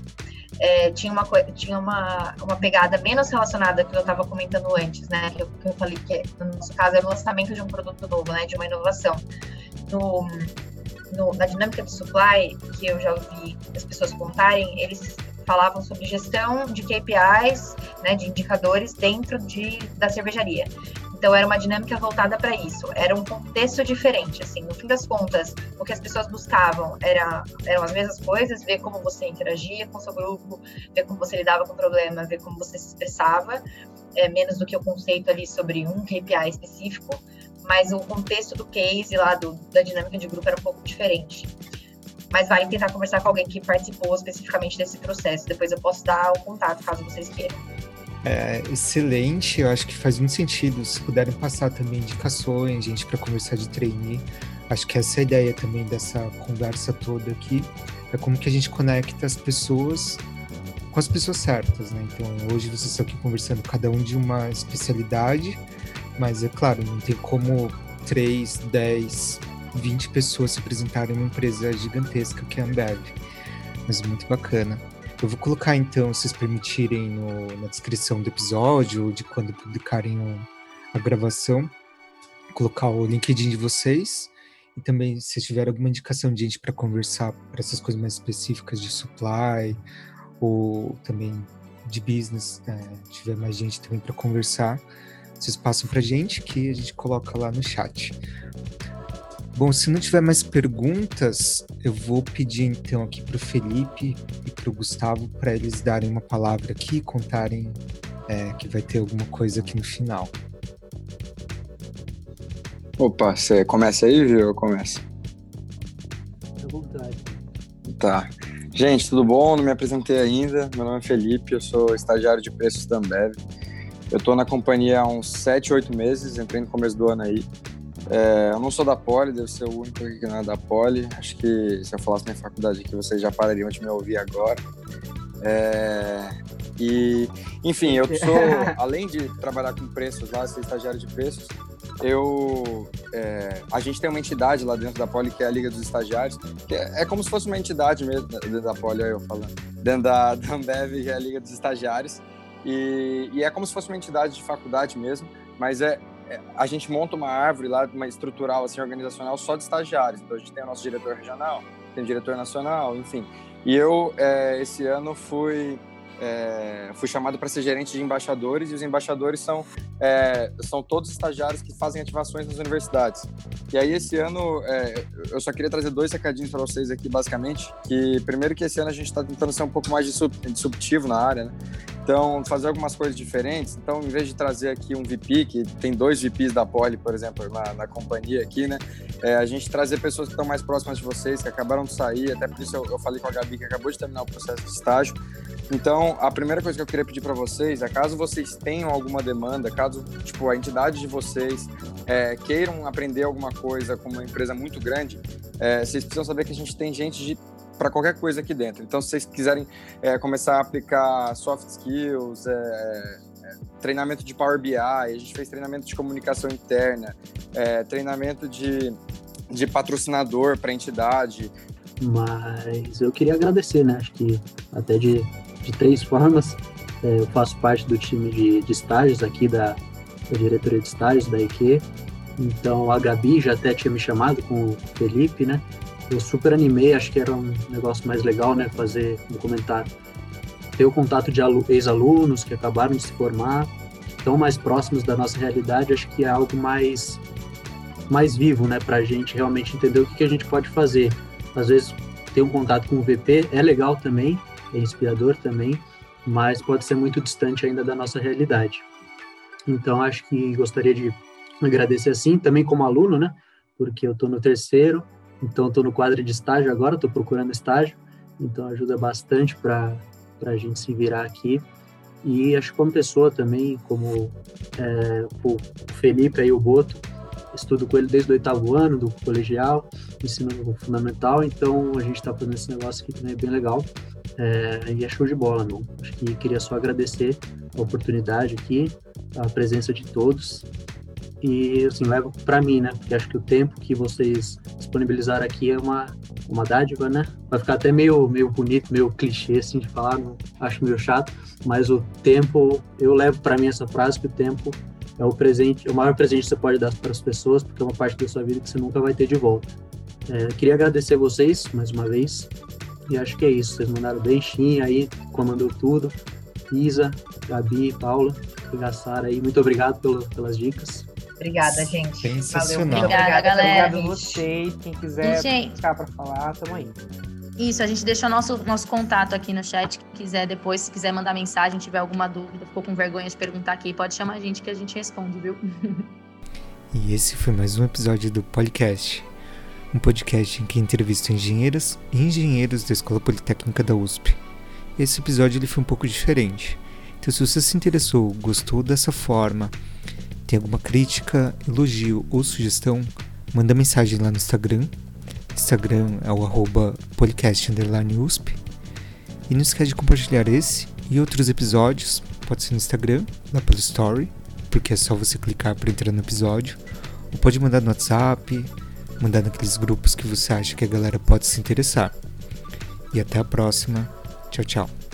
É, tinha uma, tinha uma, uma pegada menos relacionada que eu estava comentando antes, né? Que eu, que eu falei que no nosso caso era o lançamento de um produto novo, né? De uma inovação. No, no, na dinâmica de supply, que eu já ouvi as pessoas contarem, eles falavam sobre gestão de KPIs, né, de indicadores dentro de, da cervejaria. Então era uma dinâmica voltada para isso. Era um contexto diferente, assim. No fim das contas, o que as pessoas buscavam era, eram as mesmas coisas: ver como você interagia com o seu grupo, ver como você lidava com o problema, ver como você se expressava, é, menos do que o conceito ali sobre um KPI específico mas o contexto do case lá, do, da dinâmica de grupo era um pouco diferente. Mas vale tentar conversar com alguém que participou especificamente desse processo. Depois eu posso dar o contato, caso vocês queiram. É, excelente, eu acho que faz muito sentido. Se puderem passar também indicações, gente, para conversar de trainee. Acho que essa é a ideia também dessa conversa toda aqui. É como que a gente conecta as pessoas com as pessoas certas, né? Então, hoje vocês estão aqui conversando cada um de uma especialidade, mas é claro, não tem como 3, 10, 20 pessoas se apresentarem numa empresa gigantesca que é a Ambev. Mas muito bacana. Eu vou colocar então, se vocês permitirem, no, na descrição do episódio, de quando publicarem o, a gravação, colocar o LinkedIn de vocês. E também, se tiver alguma indicação de gente para conversar para essas coisas mais específicas de supply, ou também de business, é, tiver mais gente também para conversar, vocês passam para gente que a gente coloca lá no chat. Bom, se não tiver mais perguntas, eu vou pedir então aqui para o Felipe e para o Gustavo para eles darem uma palavra aqui, contarem é, que vai ter alguma coisa aqui no final. Opa, você começa aí, viu? Eu começo. À vontade. Tá. Gente, tudo bom? Não me apresentei ainda. Meu nome é Felipe, eu sou estagiário de preços da Ambev. Eu estou na companhia há uns 7, 8 meses, entrei no começo do ano aí. É, eu não sou da Poli, devo ser o único aqui que não é da Poli. Acho que se eu falasse minha faculdade aqui, vocês já parariam de me ouvir agora. É, e, enfim, eu sou, além de trabalhar com preços lá, ser estagiário de preços, eu é, a gente tem uma entidade lá dentro da Poli que é a Liga dos Estagiários, que é, é como se fosse uma entidade mesmo dentro da Poli, eu falando, dentro da, da Ambev, que é a Liga dos Estagiários, e, e, é como se fosse uma entidade de faculdade mesmo, mas é, é, a gente monta uma árvore lá, uma estrutural assim organizacional só de estagiários. Então a gente tem o nosso diretor regional, tem o diretor nacional, enfim. E eu é, esse ano fui é, fui chamado para ser gerente de embaixadores e os embaixadores são, é, são todos estagiários que fazem ativações nas universidades. E aí esse ano é, eu só queria trazer dois recadinhos para vocês aqui basicamente, que primeiro que esse ano a gente está tentando ser um pouco mais disruptivo na área, né? Então, fazer algumas coisas diferentes. Então, em vez de trazer aqui um VP, que tem dois VPs da Poli, por exemplo, na, na companhia aqui, né? É, a gente trazer pessoas que estão mais próximas de vocês, que acabaram de sair, até por isso eu, eu falei com a Gabi, que acabou de terminar o processo de estágio. Então, a primeira coisa que eu queria pedir para vocês é, caso vocês tenham alguma demanda, caso tipo a entidade de vocês é, queiram aprender alguma coisa com uma empresa muito grande, é, vocês precisam saber que a gente tem gente de para qualquer coisa aqui dentro. Então, se vocês quiserem é, começar a aplicar soft skills, é, é, treinamento de Power BI, a gente fez treinamento de comunicação interna, é, treinamento de, de patrocinador para entidade. Mas eu queria agradecer, né? Acho que até de, de três formas. É, eu faço parte do time de, de estágios aqui da, da diretoria de estágios da EQ. Então a Gabi já até tinha me chamado com o Felipe, né? Eu super animei, acho que era um negócio mais legal, né, fazer um comentário. Ter o contato de ex-alunos que acabaram de se formar, tão mais próximos da nossa realidade, acho que é algo mais mais vivo, né, para a gente realmente entender o que, que a gente pode fazer. Às vezes ter um contato com o VP é legal também, é inspirador também, mas pode ser muito distante ainda da nossa realidade. Então acho que gostaria de agradecer assim, também como aluno, né, porque eu estou no terceiro, então, estou no quadro de estágio agora, estou procurando estágio, então ajuda bastante para a gente se virar aqui. E acho que como pessoa também, como é, o Felipe aí, o Boto, estudo com ele desde o oitavo ano do colegial, ensino fundamental, então a gente está fazendo esse negócio aqui também é bem legal. É, e é show de bola, não. Acho que queria só agradecer a oportunidade aqui, a presença de todos e assim levo para mim, né? Porque acho que o tempo que vocês disponibilizaram aqui é uma uma dádiva, né? Vai ficar até meio meio bonito, meio clichê assim de falar, não, acho meio chato, mas o tempo eu levo para mim essa frase que o tempo é o presente, é o maior presente que você pode dar para as pessoas, porque é uma parte da sua vida que você nunca vai ter de volta. É, queria agradecer vocês mais uma vez e acho que é isso. Vocês mandaram bem, Shin aí comandou tudo, Isa, Gabi, Paula, Gassara aí, muito obrigado pelo, pelas dicas. Obrigada, gente. Sensacional. Valeu. Obrigada, galera. Obrigado a vocês. Quem quiser E, gente- ficar para falar, tamo aí. Isso, a gente deixou nosso, nosso contato aqui no chat. Quem quiser depois, se quiser mandar mensagem, tiver alguma dúvida, ficou com vergonha de perguntar aqui, pode chamar a gente que a gente responde, viu? E esse foi mais um episódio do Podcast, um podcast em que entrevisto engenheiras e engenheiros da Escola Politécnica da USP. Esse episódio ele foi um pouco diferente. Então, se você se interessou, gostou dessa forma, tem alguma crítica, elogio ou sugestão, manda mensagem lá no Instagram. Instagram é o arroba podcast_usp. E não esquece de compartilhar esse e outros episódios, pode ser no Instagram, lá pelo Story, porque é só você clicar para entrar no episódio. Ou pode mandar no WhatsApp, mandar naqueles grupos que você acha que a galera pode se interessar. E até a próxima. Tchau, tchau.